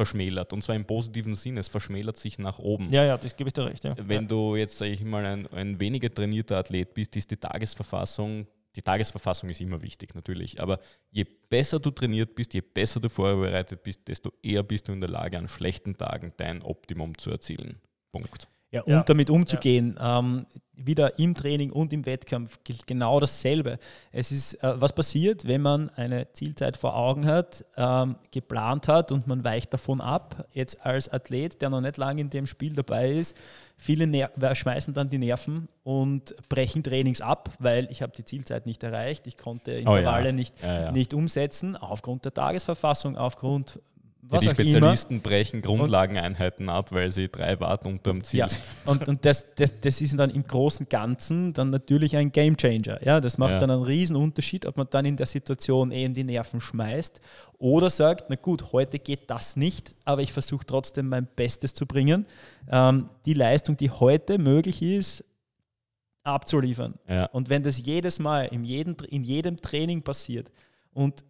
Speaker 1: verschmälert und zwar im positiven Sinne. Es verschmälert sich nach oben.
Speaker 2: Ja, ja, das gebe ich dir recht. Ja.
Speaker 1: Wenn du jetzt, sage ich mal, ein, ein weniger trainierter Athlet bist, ist die Tagesverfassung, die Tagesverfassung ist immer wichtig natürlich, aber je besser du trainiert bist, je besser du vorbereitet bist, desto eher bist du in der Lage, an schlechten Tagen dein Optimum zu erzielen. Punkt.
Speaker 3: Ja, und
Speaker 2: Ja.
Speaker 3: damit umzugehen, ähm, wieder im Training und im Wettkampf gilt genau dasselbe. Es ist, äh, was passiert, wenn man eine Zielzeit vor Augen hat, ähm, geplant hat und man weicht davon ab. Jetzt als Athlet, der noch nicht lange in dem Spiel dabei ist, viele Ner schmeißen dann die Nerven und brechen Trainings ab, weil ich habe die Zielzeit nicht erreicht, ich konnte
Speaker 1: Oh ja.
Speaker 3: Intervalle nicht,
Speaker 1: Ja, ja.
Speaker 3: nicht umsetzen, aufgrund der Tagesverfassung, aufgrund
Speaker 1: Ja,
Speaker 3: was
Speaker 1: die
Speaker 3: auch immer.
Speaker 1: Spezialisten brechen Grundlageneinheiten ab, weil sie drei Watt unterm Ziel
Speaker 3: Ja,
Speaker 1: sind.
Speaker 3: und, und das, das, das ist dann im großen Ganzen dann natürlich ein Gamechanger. Ja, das macht
Speaker 1: Ja.
Speaker 3: dann einen riesen Unterschied, ob man dann in der Situation eben die Nerven schmeißt oder sagt, na gut, heute geht das nicht, aber ich versuche trotzdem mein Bestes zu bringen. Ähm, die Leistung, die heute möglich ist, abzuliefern.
Speaker 1: Ja.
Speaker 3: Und wenn das jedes Mal in jedem, in jedem Training passiert und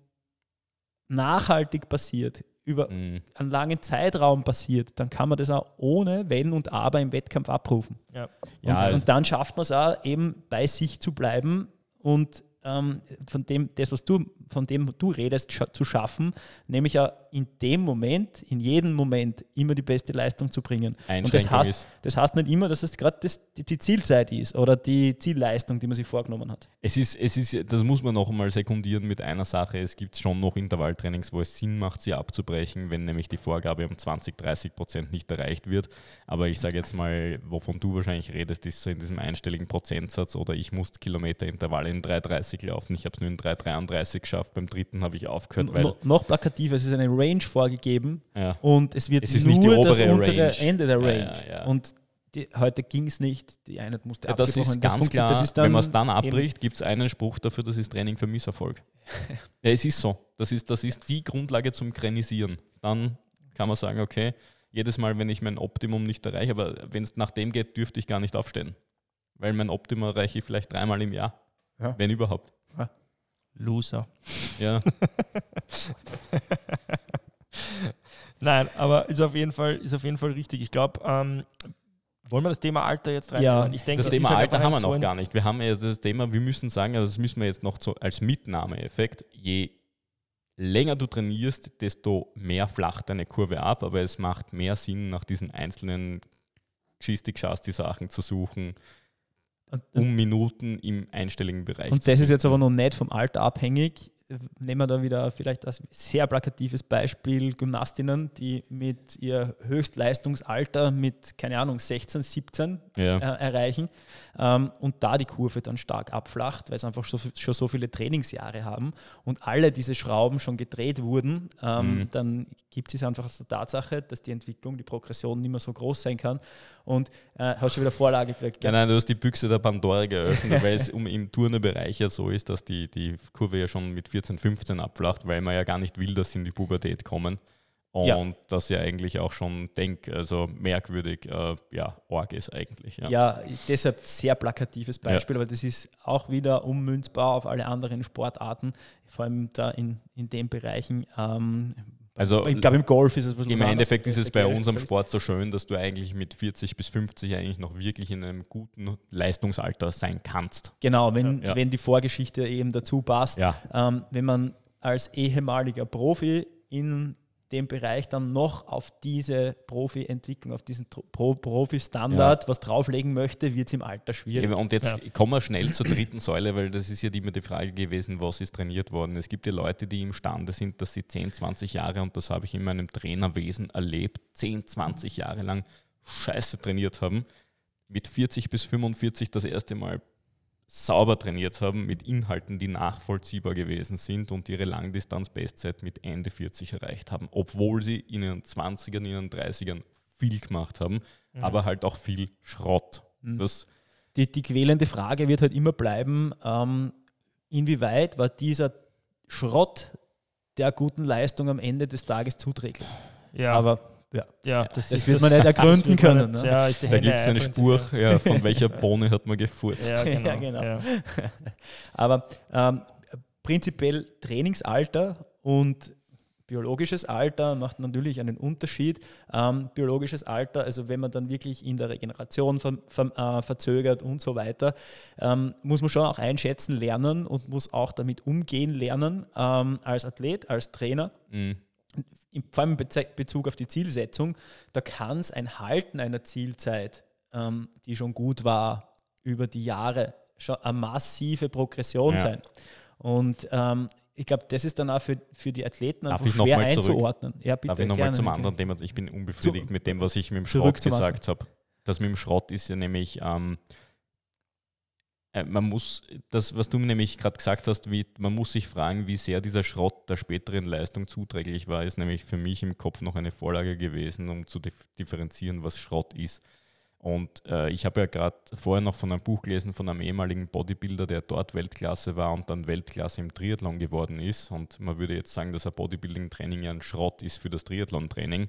Speaker 3: nachhaltig passiert, über
Speaker 1: Mhm.
Speaker 3: einen langen Zeitraum passiert, dann kann man das auch ohne Wenn und Aber im Wettkampf abrufen.
Speaker 2: Ja.
Speaker 3: Und,
Speaker 1: Ja, also-
Speaker 3: und dann schafft man es auch eben bei sich zu bleiben und ähm, von dem, das, was du, von dem du redest, zu schaffen, nämlich ja in dem Moment, in jedem Moment immer die beste Leistung zu bringen. Und das heißt,
Speaker 1: ist-
Speaker 3: das heißt nicht immer, dass es gerade die, die Zielzeit ist oder die Zielleistung, die man sich vorgenommen hat.
Speaker 1: Es ist, es ist, das muss man noch einmal sekundieren mit einer Sache. Es gibt schon noch Intervalltrainings, wo es Sinn macht, sie abzubrechen, wenn nämlich die Vorgabe um 20, 30 Prozent nicht erreicht wird. Aber ich sage jetzt mal, wovon du wahrscheinlich redest, ist so in diesem einstelligen Prozentsatz oder ich muss Kilometerintervalle in 3,30 laufen. Ich habe es nur in 3,33 geschafft. Beim dritten habe ich aufgehört, weil
Speaker 3: No, noch plakativer, es ist eine Range vorgegeben
Speaker 1: ja,
Speaker 3: und es wird
Speaker 1: Es
Speaker 3: nur das untere
Speaker 1: Range.
Speaker 3: Ende der
Speaker 1: Ja,
Speaker 3: Range.
Speaker 1: ja, ja.
Speaker 3: Und die, heute ging es nicht, die Einheit musste
Speaker 1: Ja, das ist ganz
Speaker 3: funktioniert-
Speaker 1: klar,
Speaker 3: ist
Speaker 1: wenn man es dann abbricht, gibt es einen Spruch dafür, das ist Training für Misserfolg. *laughs* ja, es ist so. Das ist, das ist die Grundlage zum Krenisieren. Dann kann man sagen, okay, jedes Mal, wenn ich mein Optimum nicht erreiche, aber wenn es nach dem geht, dürfte ich gar nicht aufstehen. Weil mein Optimum erreiche ich vielleicht dreimal im Jahr.
Speaker 3: Ja.
Speaker 1: Wenn überhaupt.
Speaker 2: Loser.
Speaker 1: Ja, *laughs*
Speaker 2: Nein, aber ist auf jeden Fall, ist auf jeden Fall richtig. Ich glaube, ähm, wollen wir das Thema Alter jetzt rein?
Speaker 3: Ja,
Speaker 2: ich denke,
Speaker 1: das
Speaker 2: es
Speaker 1: Thema
Speaker 2: ist halt
Speaker 1: Alter haben wir
Speaker 2: so
Speaker 1: noch
Speaker 2: ein-
Speaker 1: gar nicht. Wir haben ja das Thema, wir müssen sagen, also das müssen wir jetzt noch so als Mitnahmeeffekt, je länger du trainierst, desto mehr flacht deine Kurve ab, aber es macht mehr Sinn, nach diesen einzelnen Geschisti-Sachen zu suchen, um Minuten im einstelligen Bereich
Speaker 3: und das ist jetzt aber noch nicht vom Alter abhängig. nehmen wir da wieder vielleicht als sehr plakatives Beispiel Gymnastinnen, die mit ihr Höchstleistungsalter mit, keine Ahnung, 16, 17 ja. äh, erreichen ähm, und da die Kurve dann stark abflacht, weil sie einfach schon, schon so viele Trainingsjahre haben und alle diese Schrauben schon gedreht wurden, ähm, mhm. dann gibt es einfach aus der Tatsache, dass die Entwicklung, die Progression nicht mehr so groß sein kann und äh, hast schon wieder Vorlage gekriegt.
Speaker 1: Ja, nein, du hast die Büchse der Pandora geöffnet, weil es um im Turnerbereich ja so ist, dass die, die Kurve ja schon mit 14, 15 abflacht, weil man ja gar nicht will, dass sie in die Pubertät kommen. Und ja. das ja eigentlich auch schon denk, also merkwürdig, äh, ja, arg ist eigentlich.
Speaker 3: Ja. ja, deshalb sehr plakatives Beispiel, ja. aber das ist auch wieder ummünzbar auf alle anderen Sportarten, vor allem da in, in den Bereichen, ähm,
Speaker 1: also ich glaube, im Golf ist es was Im Endeffekt ist es bei unserem Sport so schön, dass du eigentlich mit 40 bis 50 eigentlich noch wirklich in einem guten Leistungsalter sein kannst.
Speaker 3: Genau, wenn, ja. wenn die Vorgeschichte eben dazu passt. Ja. Ähm, wenn man als ehemaliger Profi in dem Bereich dann noch auf diese Profi-Entwicklung, auf diesen Pro Profi-Standard ja. was drauflegen möchte, wird es im Alter schwierig.
Speaker 1: Und jetzt ja. kommen wir schnell zur dritten Säule, weil das ist ja immer die Frage gewesen, was ist trainiert worden. Es gibt ja Leute, die imstande sind, dass sie 10, 20 Jahre, und das habe ich in meinem Trainerwesen erlebt, 10, 20 Jahre lang scheiße trainiert haben, mit 40 bis 45 das erste Mal sauber trainiert haben mit Inhalten, die nachvollziehbar gewesen sind und ihre Langdistanz-Bestzeit mit Ende 40 erreicht haben, obwohl sie in ihren 20ern, in ihren 30ern viel gemacht haben, mhm. aber halt auch viel Schrott.
Speaker 3: Mhm. die, die quälende Frage wird halt immer bleiben, ähm, inwieweit war dieser Schrott der guten Leistung am Ende des Tages zuträglich?
Speaker 2: Ja. Aber ja,
Speaker 3: ja das, das wird man nicht ergründen können. Nicht,
Speaker 1: ne? ja, da gibt es eine Spur, ja, von welcher Bohne hat man *laughs* gefurzt. *laughs* Ja,
Speaker 3: genau. Ja, genau. Aber ähm, prinzipiell Trainingsalter und biologisches Alter macht natürlich einen Unterschied. Ähm, biologisches Alter, also wenn man dann wirklich in der Regeneration ver, ver, äh, verzögert und so weiter, ähm, muss man schon auch einschätzen lernen und muss auch damit umgehen lernen ähm, als Athlet, als Trainer. Mhm vor allem in Bezug auf die Zielsetzung, da kann es ein Halten einer Zielzeit, ähm, die schon gut war, über die Jahre schon eine massive Progression ja. sein. Und ähm, ich glaube, das ist dann auch für, für die Athleten
Speaker 1: einfach schwer einzuordnen. Ja, bitte, Darf ich nochmal zum anderen Thema? Ich bin unbefriedigt zu, mit dem, was ich mit dem Schrott gesagt habe. Das mit dem Schrott ist ja nämlich, ähm, äh, man muss, das, was du nämlich gerade gesagt hast, wie, man muss sich fragen, wie sehr dieser Schrott der späteren Leistung zuträglich war, ist nämlich für mich im Kopf noch eine Vorlage gewesen, um zu differenzieren, was Schrott ist. Und äh, ich habe ja gerade vorher noch von einem Buch gelesen von einem ehemaligen Bodybuilder, der dort Weltklasse war und dann Weltklasse im Triathlon geworden ist. Und man würde jetzt sagen, dass ein Bodybuilding-Training ja ein Schrott ist für das Triathlon-Training.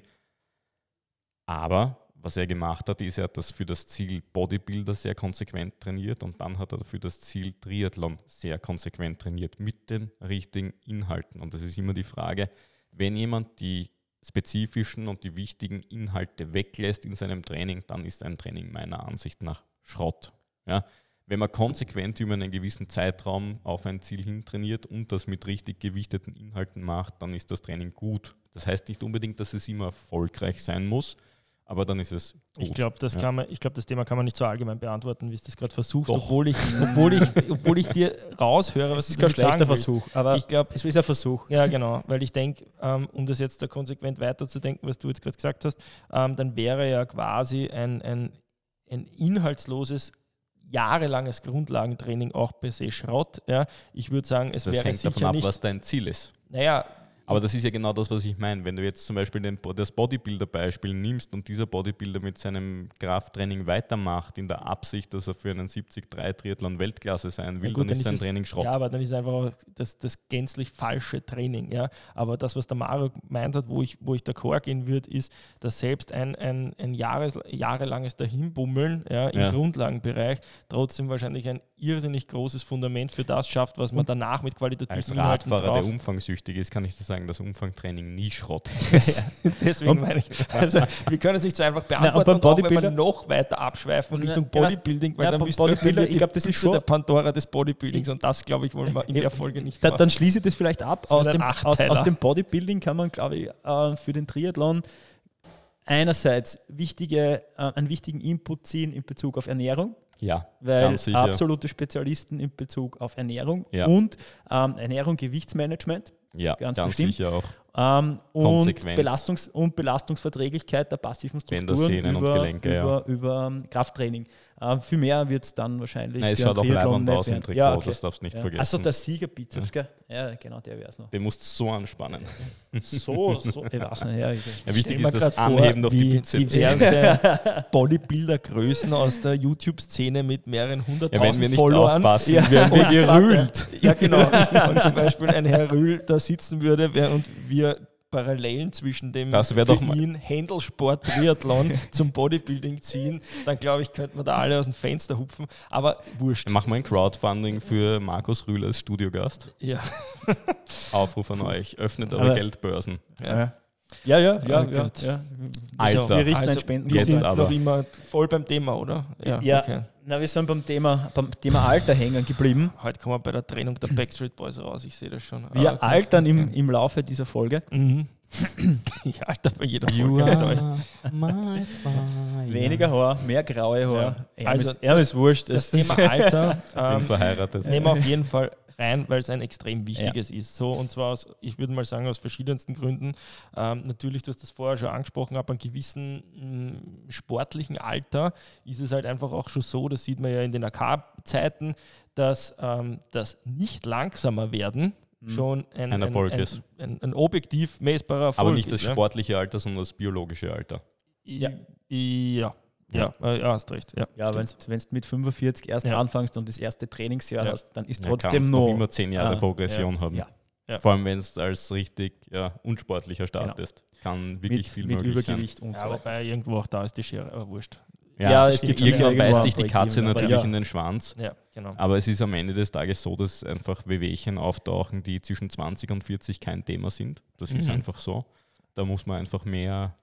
Speaker 1: Aber was er gemacht hat, ist, er hat das für das Ziel Bodybuilder sehr konsequent trainiert und dann hat er für das Ziel Triathlon sehr konsequent trainiert mit den richtigen Inhalten. Und das ist immer die Frage, wenn jemand die spezifischen und die wichtigen Inhalte weglässt in seinem Training, dann ist ein Training meiner Ansicht nach Schrott. Ja? Wenn man konsequent über einen gewissen Zeitraum auf ein Ziel hin trainiert und das mit richtig gewichteten Inhalten macht, dann ist das Training gut. Das heißt nicht unbedingt, dass es immer erfolgreich sein muss, aber dann ist es. Gut.
Speaker 2: Ich glaube, das, ja. glaub, das Thema kann man nicht so allgemein beantworten, wie es das gerade versuchst, obwohl ich, obwohl, ich, obwohl ich dir raushöre,
Speaker 3: was es ist kein schlechter Versuch,
Speaker 2: aber ich glaube,
Speaker 3: es ist ein Versuch.
Speaker 2: Ja, genau, weil ich denke, ähm, um das jetzt da konsequent weiterzudenken, was du jetzt gerade gesagt hast, ähm, dann wäre ja quasi ein, ein, ein inhaltsloses jahrelanges Grundlagentraining auch per se Schrott. Ja. Ich würde sagen, es das wäre hängt sicher davon ab, nicht,
Speaker 1: was dein Ziel ist.
Speaker 2: Naja,
Speaker 1: aber das ist ja genau das, was ich meine. Wenn du jetzt zum Beispiel den, das Bodybuilder-Beispiel nimmst und dieser Bodybuilder mit seinem Krafttraining weitermacht, in der Absicht, dass er für einen 70-3-Triathlon Weltklasse sein will, ja gut, dann, dann, ist sein Training Schrott.
Speaker 2: Ja, aber dann ist einfach das, das gänzlich falsche Training. Ja? Aber das, was der Mario meint hat, wo ich, wo ich d'accord gehen würde, ist, dass selbst ein, ein, ein Jahres, jahrelanges Dahinbummeln ja, im ja. Grundlagenbereich trotzdem wahrscheinlich ein irrsinnig großes Fundament für das schafft, was man und danach mit qualitativen
Speaker 1: Als Radfahrer, der umfangsüchtig ist, kann ich das sagen dass Umfangtraining nie Schrott *laughs* ist.
Speaker 2: Deswegen meine ich, also wir können es nicht so einfach beantworten,
Speaker 3: Na, auch wenn wir
Speaker 2: noch weiter abschweifen Richtung Bodybuilding, weil ja, dann
Speaker 3: Bodybuilder, ich glaube, das ist schon
Speaker 2: der Pandora des Bodybuildings und das, glaube ich, wollen wir in der Folge nicht
Speaker 3: da, Dann schließe ich das vielleicht ab. Aus dem, aus, aus dem Bodybuilding kann man, glaube ich, äh, für den Triathlon einerseits wichtige, äh, einen wichtigen Input ziehen in Bezug auf Ernährung.
Speaker 1: Ja,
Speaker 3: weil
Speaker 1: ganz sicher.
Speaker 3: absolute Spezialisten in Bezug auf Ernährung
Speaker 1: Ja.
Speaker 3: und ähm, Ernährung, Gewichtsmanagement
Speaker 1: Ja,
Speaker 3: ganz
Speaker 1: ganz,
Speaker 3: bestimmt.
Speaker 1: sicher auch.
Speaker 3: ähm, und. Belastungs und Belastungsverträglichkeit der passiven
Speaker 1: Bänder,
Speaker 3: Strukturen
Speaker 1: Sehnen und
Speaker 3: über,
Speaker 1: Gelenke, ja.
Speaker 3: über, über ähm, Krafttraining. Ähm, viel mehr wird es dann wahrscheinlich.
Speaker 1: Nein, es schaut auch leibend
Speaker 3: nicht
Speaker 1: aus im. Trikot,
Speaker 3: Ja, okay.
Speaker 1: das darfst du nicht
Speaker 3: Ja.
Speaker 1: vergessen.
Speaker 3: Achso, der Siegerbizeps, gell? Ja, genau, der wäre es noch.
Speaker 1: Den musst du so anspannen.
Speaker 3: So, so, ich weiß nicht, ja. Ich,
Speaker 1: Ja, wichtig ist das
Speaker 2: grad vor,
Speaker 1: Anheben durch die Bizeps.
Speaker 2: diverse *laughs* Bodybuilder-Größen aus der YouTube-Szene mit mehreren hunderttausend
Speaker 1: Ja, wenn wir nicht
Speaker 2: Followern
Speaker 1: aufpassen,
Speaker 2: ja.
Speaker 1: werden wir
Speaker 2: Und *laughs*
Speaker 1: gerühlt.
Speaker 2: Ja, genau. Und zum Beispiel ein Herr Rühl da sitzen würde während wir Parallelen zwischen dem
Speaker 1: Das doch mal-
Speaker 2: ihn Händelsport Triathlon *laughs* zum Bodybuilding ziehen, dann glaube ich, könnten wir da alle aus dem Fenster hupfen. Aber wurscht.
Speaker 1: Dann machen wir ein Crowdfunding für Markus Rühl als Studiogast.
Speaker 2: Ja. *laughs*
Speaker 1: Aufruf an euch. Öffnet eure
Speaker 3: Aber-
Speaker 1: Geldbörsen.
Speaker 3: ja. Ja, ja, ja,
Speaker 2: Oh
Speaker 3: ja, ja.
Speaker 1: Alter.
Speaker 3: Wir richten ein
Speaker 2: Also,
Speaker 3: Spenden.
Speaker 2: wir sind
Speaker 1: aber.
Speaker 2: noch immer voll beim Thema, oder?
Speaker 3: Ja,
Speaker 2: okay.
Speaker 3: Na, wir sind beim Thema, beim Thema Alter hängen geblieben.
Speaker 2: Heute kommen wir bei der Trennung der Backstreet Boys raus, ich sehe das schon.
Speaker 3: Wir
Speaker 2: Ah,
Speaker 3: altern im, im Laufe dieser Folge.
Speaker 2: Mhm. *laughs* Ich alter bei jeder
Speaker 1: You
Speaker 2: Folge.
Speaker 3: Weniger Haar, mehr graue Haar.
Speaker 2: Ja.
Speaker 3: Er
Speaker 2: Also
Speaker 3: ist, er ist wurscht.
Speaker 2: Das
Speaker 3: Das
Speaker 2: Thema Alter *laughs*
Speaker 1: Ich bin
Speaker 2: ähm,
Speaker 1: verheiratet.
Speaker 2: nehmen wir auf jeden Fall rein, weil es ein extrem wichtiges ist. So und zwar aus, ich würde mal sagen, aus verschiedensten Gründen. Ähm, natürlich, du hast das vorher schon angesprochen, ab einem gewissen mh, sportlichen Alter ist es halt einfach auch schon so, das sieht man ja in den AK-Zeiten, dass ähm, das nicht langsamer werden schon ein,
Speaker 1: Ein Erfolg
Speaker 2: ein,
Speaker 1: ist.
Speaker 2: Ein, ein objektiv messbarer Erfolg
Speaker 1: Aber nicht das
Speaker 2: ist, ja.
Speaker 1: sportliche Alter, sondern das biologische Alter.
Speaker 2: Ja. Ja. Ja, äh, ja, hast recht. Ja,
Speaker 3: ja, wenn du mit 45 erst
Speaker 2: Ja.
Speaker 3: anfängst und das erste Trainingsjahr
Speaker 2: Ja.
Speaker 3: hast, dann ist
Speaker 1: Ja,
Speaker 3: trotzdem noch.
Speaker 1: noch immer zehn Jahre
Speaker 3: Ah,
Speaker 1: Progression haben.
Speaker 3: Ja.
Speaker 2: Ja.
Speaker 1: Vor allem, wenn es als richtig ja, unsportlicher
Speaker 3: Genau.
Speaker 1: startest. Kann wirklich
Speaker 3: mit,
Speaker 1: viel
Speaker 3: mit
Speaker 1: möglich sein.
Speaker 3: Übergewicht und
Speaker 2: ja,
Speaker 3: so
Speaker 2: wobei irgendwo auch da ist die Schere, aber wurscht.
Speaker 3: Ja, es
Speaker 1: stimmt.
Speaker 3: gibt
Speaker 1: irgendwann beißt sich die Katze natürlich
Speaker 3: ja.
Speaker 1: in den Schwanz.
Speaker 2: Ja, genau.
Speaker 1: Aber es ist am Ende des Tages so, dass einfach Wehwehchen auftauchen, die zwischen 20 und 40 kein Thema sind. Das ist
Speaker 2: Mhm.
Speaker 1: einfach so. Da muss man einfach mehr,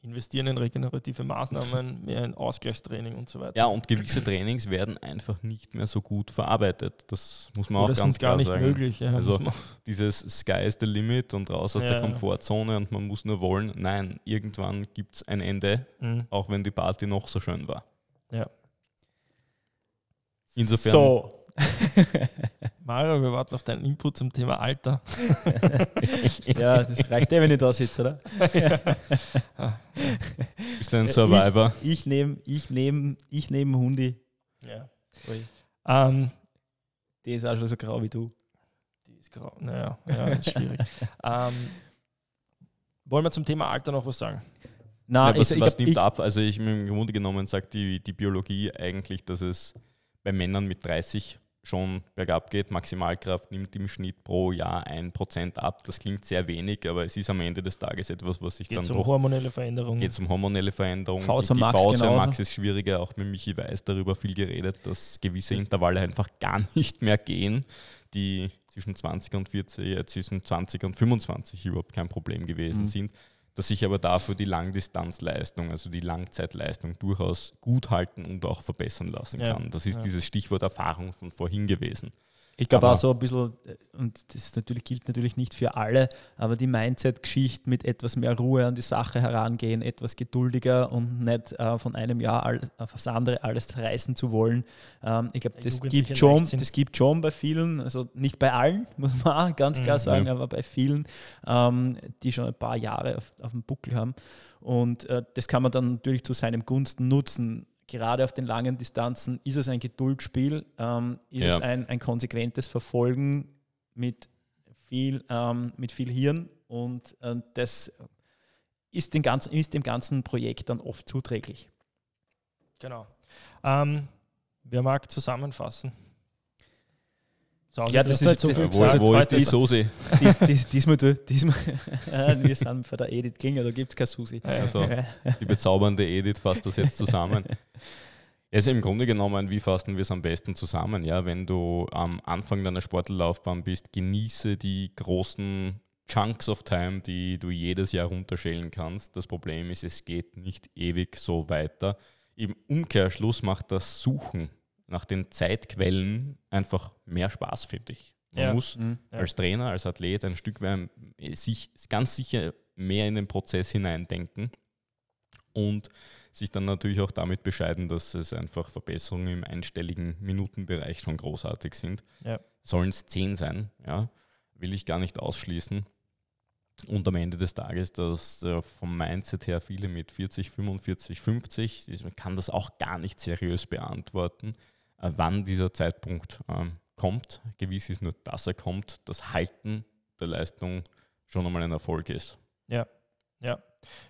Speaker 2: Investieren in regenerative Maßnahmen, mehr in Ausgleichstraining und so weiter.
Speaker 1: ja, und gewisse Trainings werden einfach nicht mehr so gut verarbeitet. Das muss man
Speaker 2: Oder
Speaker 1: auch ganz
Speaker 2: sind gar
Speaker 1: klar
Speaker 2: nicht
Speaker 1: sagen.
Speaker 2: möglich. Ja,
Speaker 1: Also Dieses Sky is the limit und raus aus
Speaker 2: Ja.
Speaker 1: der Komfortzone und man muss nur wollen. Nein, irgendwann gibt es ein Ende,
Speaker 2: Mhm.
Speaker 1: auch wenn die Party noch so schön war.
Speaker 2: Ja.
Speaker 1: Insofern,
Speaker 3: So. *laughs*
Speaker 2: Mario, wir warten auf deinen Input zum Thema Alter. *laughs*
Speaker 3: ja, das reicht eh, wenn ich da sitze, oder? *laughs*
Speaker 1: bist du ein Survivor.
Speaker 3: Ich nehme ich nehm, ich nehm Hundi.
Speaker 2: Ja.
Speaker 3: Ui.
Speaker 2: Ähm,
Speaker 3: Die ist auch schon so grau wie du.
Speaker 2: die ist grau. Naja, ja, ist schwierig. ähm, wollen wir zum Thema Alter noch was sagen?
Speaker 3: Nein,
Speaker 1: Ja, was,
Speaker 3: ich, ich,
Speaker 1: was
Speaker 3: hab-
Speaker 1: nimmt
Speaker 3: ich,
Speaker 1: ab? Also ich im Grunde genommen sagt die, die Biologie eigentlich, dass es bei Männern mit 30 schon bergab geht. Maximalkraft nimmt im Schnitt pro Jahr 1% ab. Das klingt sehr wenig, aber es ist am Ende des Tages etwas, was sich
Speaker 2: Geht
Speaker 1: dann
Speaker 2: es um
Speaker 1: doch
Speaker 2: hormonelle Veränderungen?
Speaker 1: geht es um hormonelle Veränderungen.
Speaker 3: V2
Speaker 1: die
Speaker 3: Max
Speaker 1: V2
Speaker 3: genauso.
Speaker 1: Max ist schwieriger, auch mit Michi Weiß darüber viel geredet, dass gewisse
Speaker 2: Das-
Speaker 1: Intervalle einfach gar *laughs* nicht mehr gehen, die zwischen 20 und 40, äh, zwischen 20 und 25 überhaupt kein Problem gewesen
Speaker 3: Mhm.
Speaker 1: sind, dass sich aber dafür die Langdistanzleistung, also die Langzeitleistung durchaus gut halten und auch verbessern lassen
Speaker 2: Ja,
Speaker 1: kann. Das ist
Speaker 2: ja.
Speaker 1: dieses Stichwort Erfahrung von vorhin gewesen.
Speaker 3: Ich glaube auch so ein bisschen, äh, und das natürlich, gilt natürlich nicht für alle, aber die Mindset-Geschichte mit etwas mehr Ruhe an die Sache herangehen, etwas geduldiger und nicht äh, von einem Jahr all, auf das andere alles reißen zu wollen. Ähm, ich glaube, das gibt, schon, das gibt schon bei vielen, also nicht bei allen, *laughs* muss man auch ganz klar
Speaker 2: Mhm.
Speaker 3: sagen, aber bei vielen, ähm, die schon ein paar Jahre auf, auf dem Buckel haben. Und äh, das kann man dann natürlich zu seinem Gunsten nutzen. Gerade auf den langen Distanzen ist es ein Geduldsspiel, ähm, ist
Speaker 1: Ja.
Speaker 3: es ein, ein konsequentes Verfolgen mit viel, ähm, mit viel Hirn und äh, das ist, den ganzen, ist dem ganzen Projekt dann oft zuträglich.
Speaker 2: Genau. Ähm, wer mag zusammenfassen? Sagen
Speaker 3: Ja, das
Speaker 2: hast halt
Speaker 3: ist-
Speaker 2: so viel
Speaker 1: wo,
Speaker 2: gesagt.
Speaker 1: wo ist die Soße?
Speaker 3: Dies, dies, diesmal, du- diesmal *laughs* wir sind von der Edith Klinger, da gibt es keine Susi.
Speaker 1: Also, *laughs* die bezaubernde Edith fasst das jetzt zusammen. *laughs* Also im Grunde genommen, wie fassen wir es am besten zusammen? Ja, wenn du am Anfang deiner Sportlerlaufbahn bist, genieße die großen Chunks of Time, die du jedes Jahr runterschälen kannst. Das Problem ist, es geht nicht ewig so weiter. Im Umkehrschluss macht das Suchen nach den Zeitquellen einfach mehr Spaß, finde ich. Man
Speaker 2: Ja.
Speaker 1: muss
Speaker 3: Mhm.
Speaker 1: Als Trainer, als Athlet ein Stück weit sich ganz sicher mehr in den Prozess hineindenken und sich dann natürlich auch damit bescheiden, dass es einfach Verbesserungen im einstelligen Minutenbereich schon großartig sind.
Speaker 2: Ja.
Speaker 1: Sollen es 10 sein, ja, will ich gar nicht ausschließen. Und am Ende des Tages, dass äh, vom Mindset her viele mit 40, 45, 50, man kann das auch gar nicht seriös beantworten, wann dieser Zeitpunkt ähm, kommt. Gewiss ist nur, dass er kommt, das Halten der Leistung schon einmal ein Erfolg ist.
Speaker 2: Ja, ja.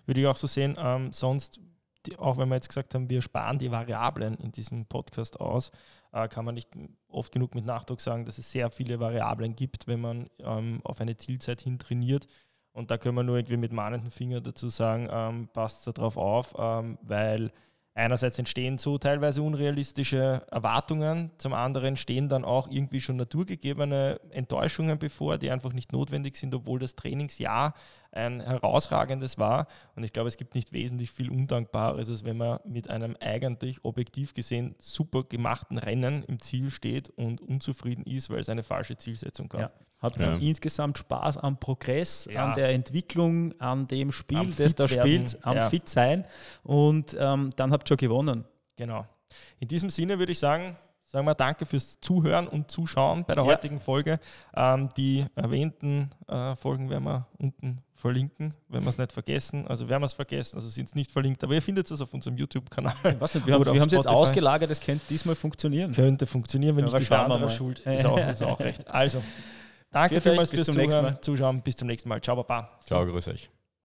Speaker 2: Würde ich auch so sehen. Ähm, sonst, die, auch wenn wir jetzt gesagt haben, wir sparen die Variablen in diesem Podcast aus, äh, kann man nicht oft genug mit Nachdruck sagen, dass es sehr viele Variablen gibt, wenn man ähm, auf eine Zielzeit hin trainiert. Und da können wir nur irgendwie mit mahnenden Finger dazu sagen, ähm, passt darauf auf, ähm, weil einerseits entstehen so teilweise unrealistische Erwartungen, zum anderen stehen dann auch irgendwie schon naturgegebene Enttäuschungen bevor, die einfach nicht notwendig sind, obwohl das Trainingsjahr ein herausragendes war. Und ich glaube, es gibt nicht wesentlich viel Undankbares, als wenn man mit einem eigentlich objektiv gesehen super gemachten Rennen im Ziel steht und unzufrieden ist, weil es eine falsche Zielsetzung gab. Ja.
Speaker 3: Habt
Speaker 2: ja.
Speaker 3: insgesamt Spaß am Progress,
Speaker 2: Ja.
Speaker 3: an der Entwicklung, an dem Spiel,
Speaker 2: Am
Speaker 3: das da spielt, am
Speaker 2: Ja.
Speaker 3: fit sein und ähm, dann habt ihr schon gewonnen.
Speaker 2: Genau. In diesem Sinne würde ich sagen, sagen wir danke fürs Zuhören und Zuschauen bei der
Speaker 3: Ja.
Speaker 2: heutigen Folge. Ähm, die erwähnten äh, Folgen werden wir unten verlinken, wenn wir es nicht vergessen. Also werden wir es vergessen, also sind es nicht verlinkt, aber ihr findet es auf unserem YouTube-Kanal.
Speaker 3: Ich weiß nicht, wir haben *laughs* es jetzt ausgelagert, das könnte diesmal funktionieren.
Speaker 2: Könnte funktionieren, wenn
Speaker 3: Ja,
Speaker 2: nicht die andere schuld. Ist auch, ist auch recht. Also, danke
Speaker 3: Für euch,
Speaker 2: vielmals fürs. Zuschauen. Bis zum nächsten Mal. Ciao, Baba.
Speaker 1: Ciao, grüß euch.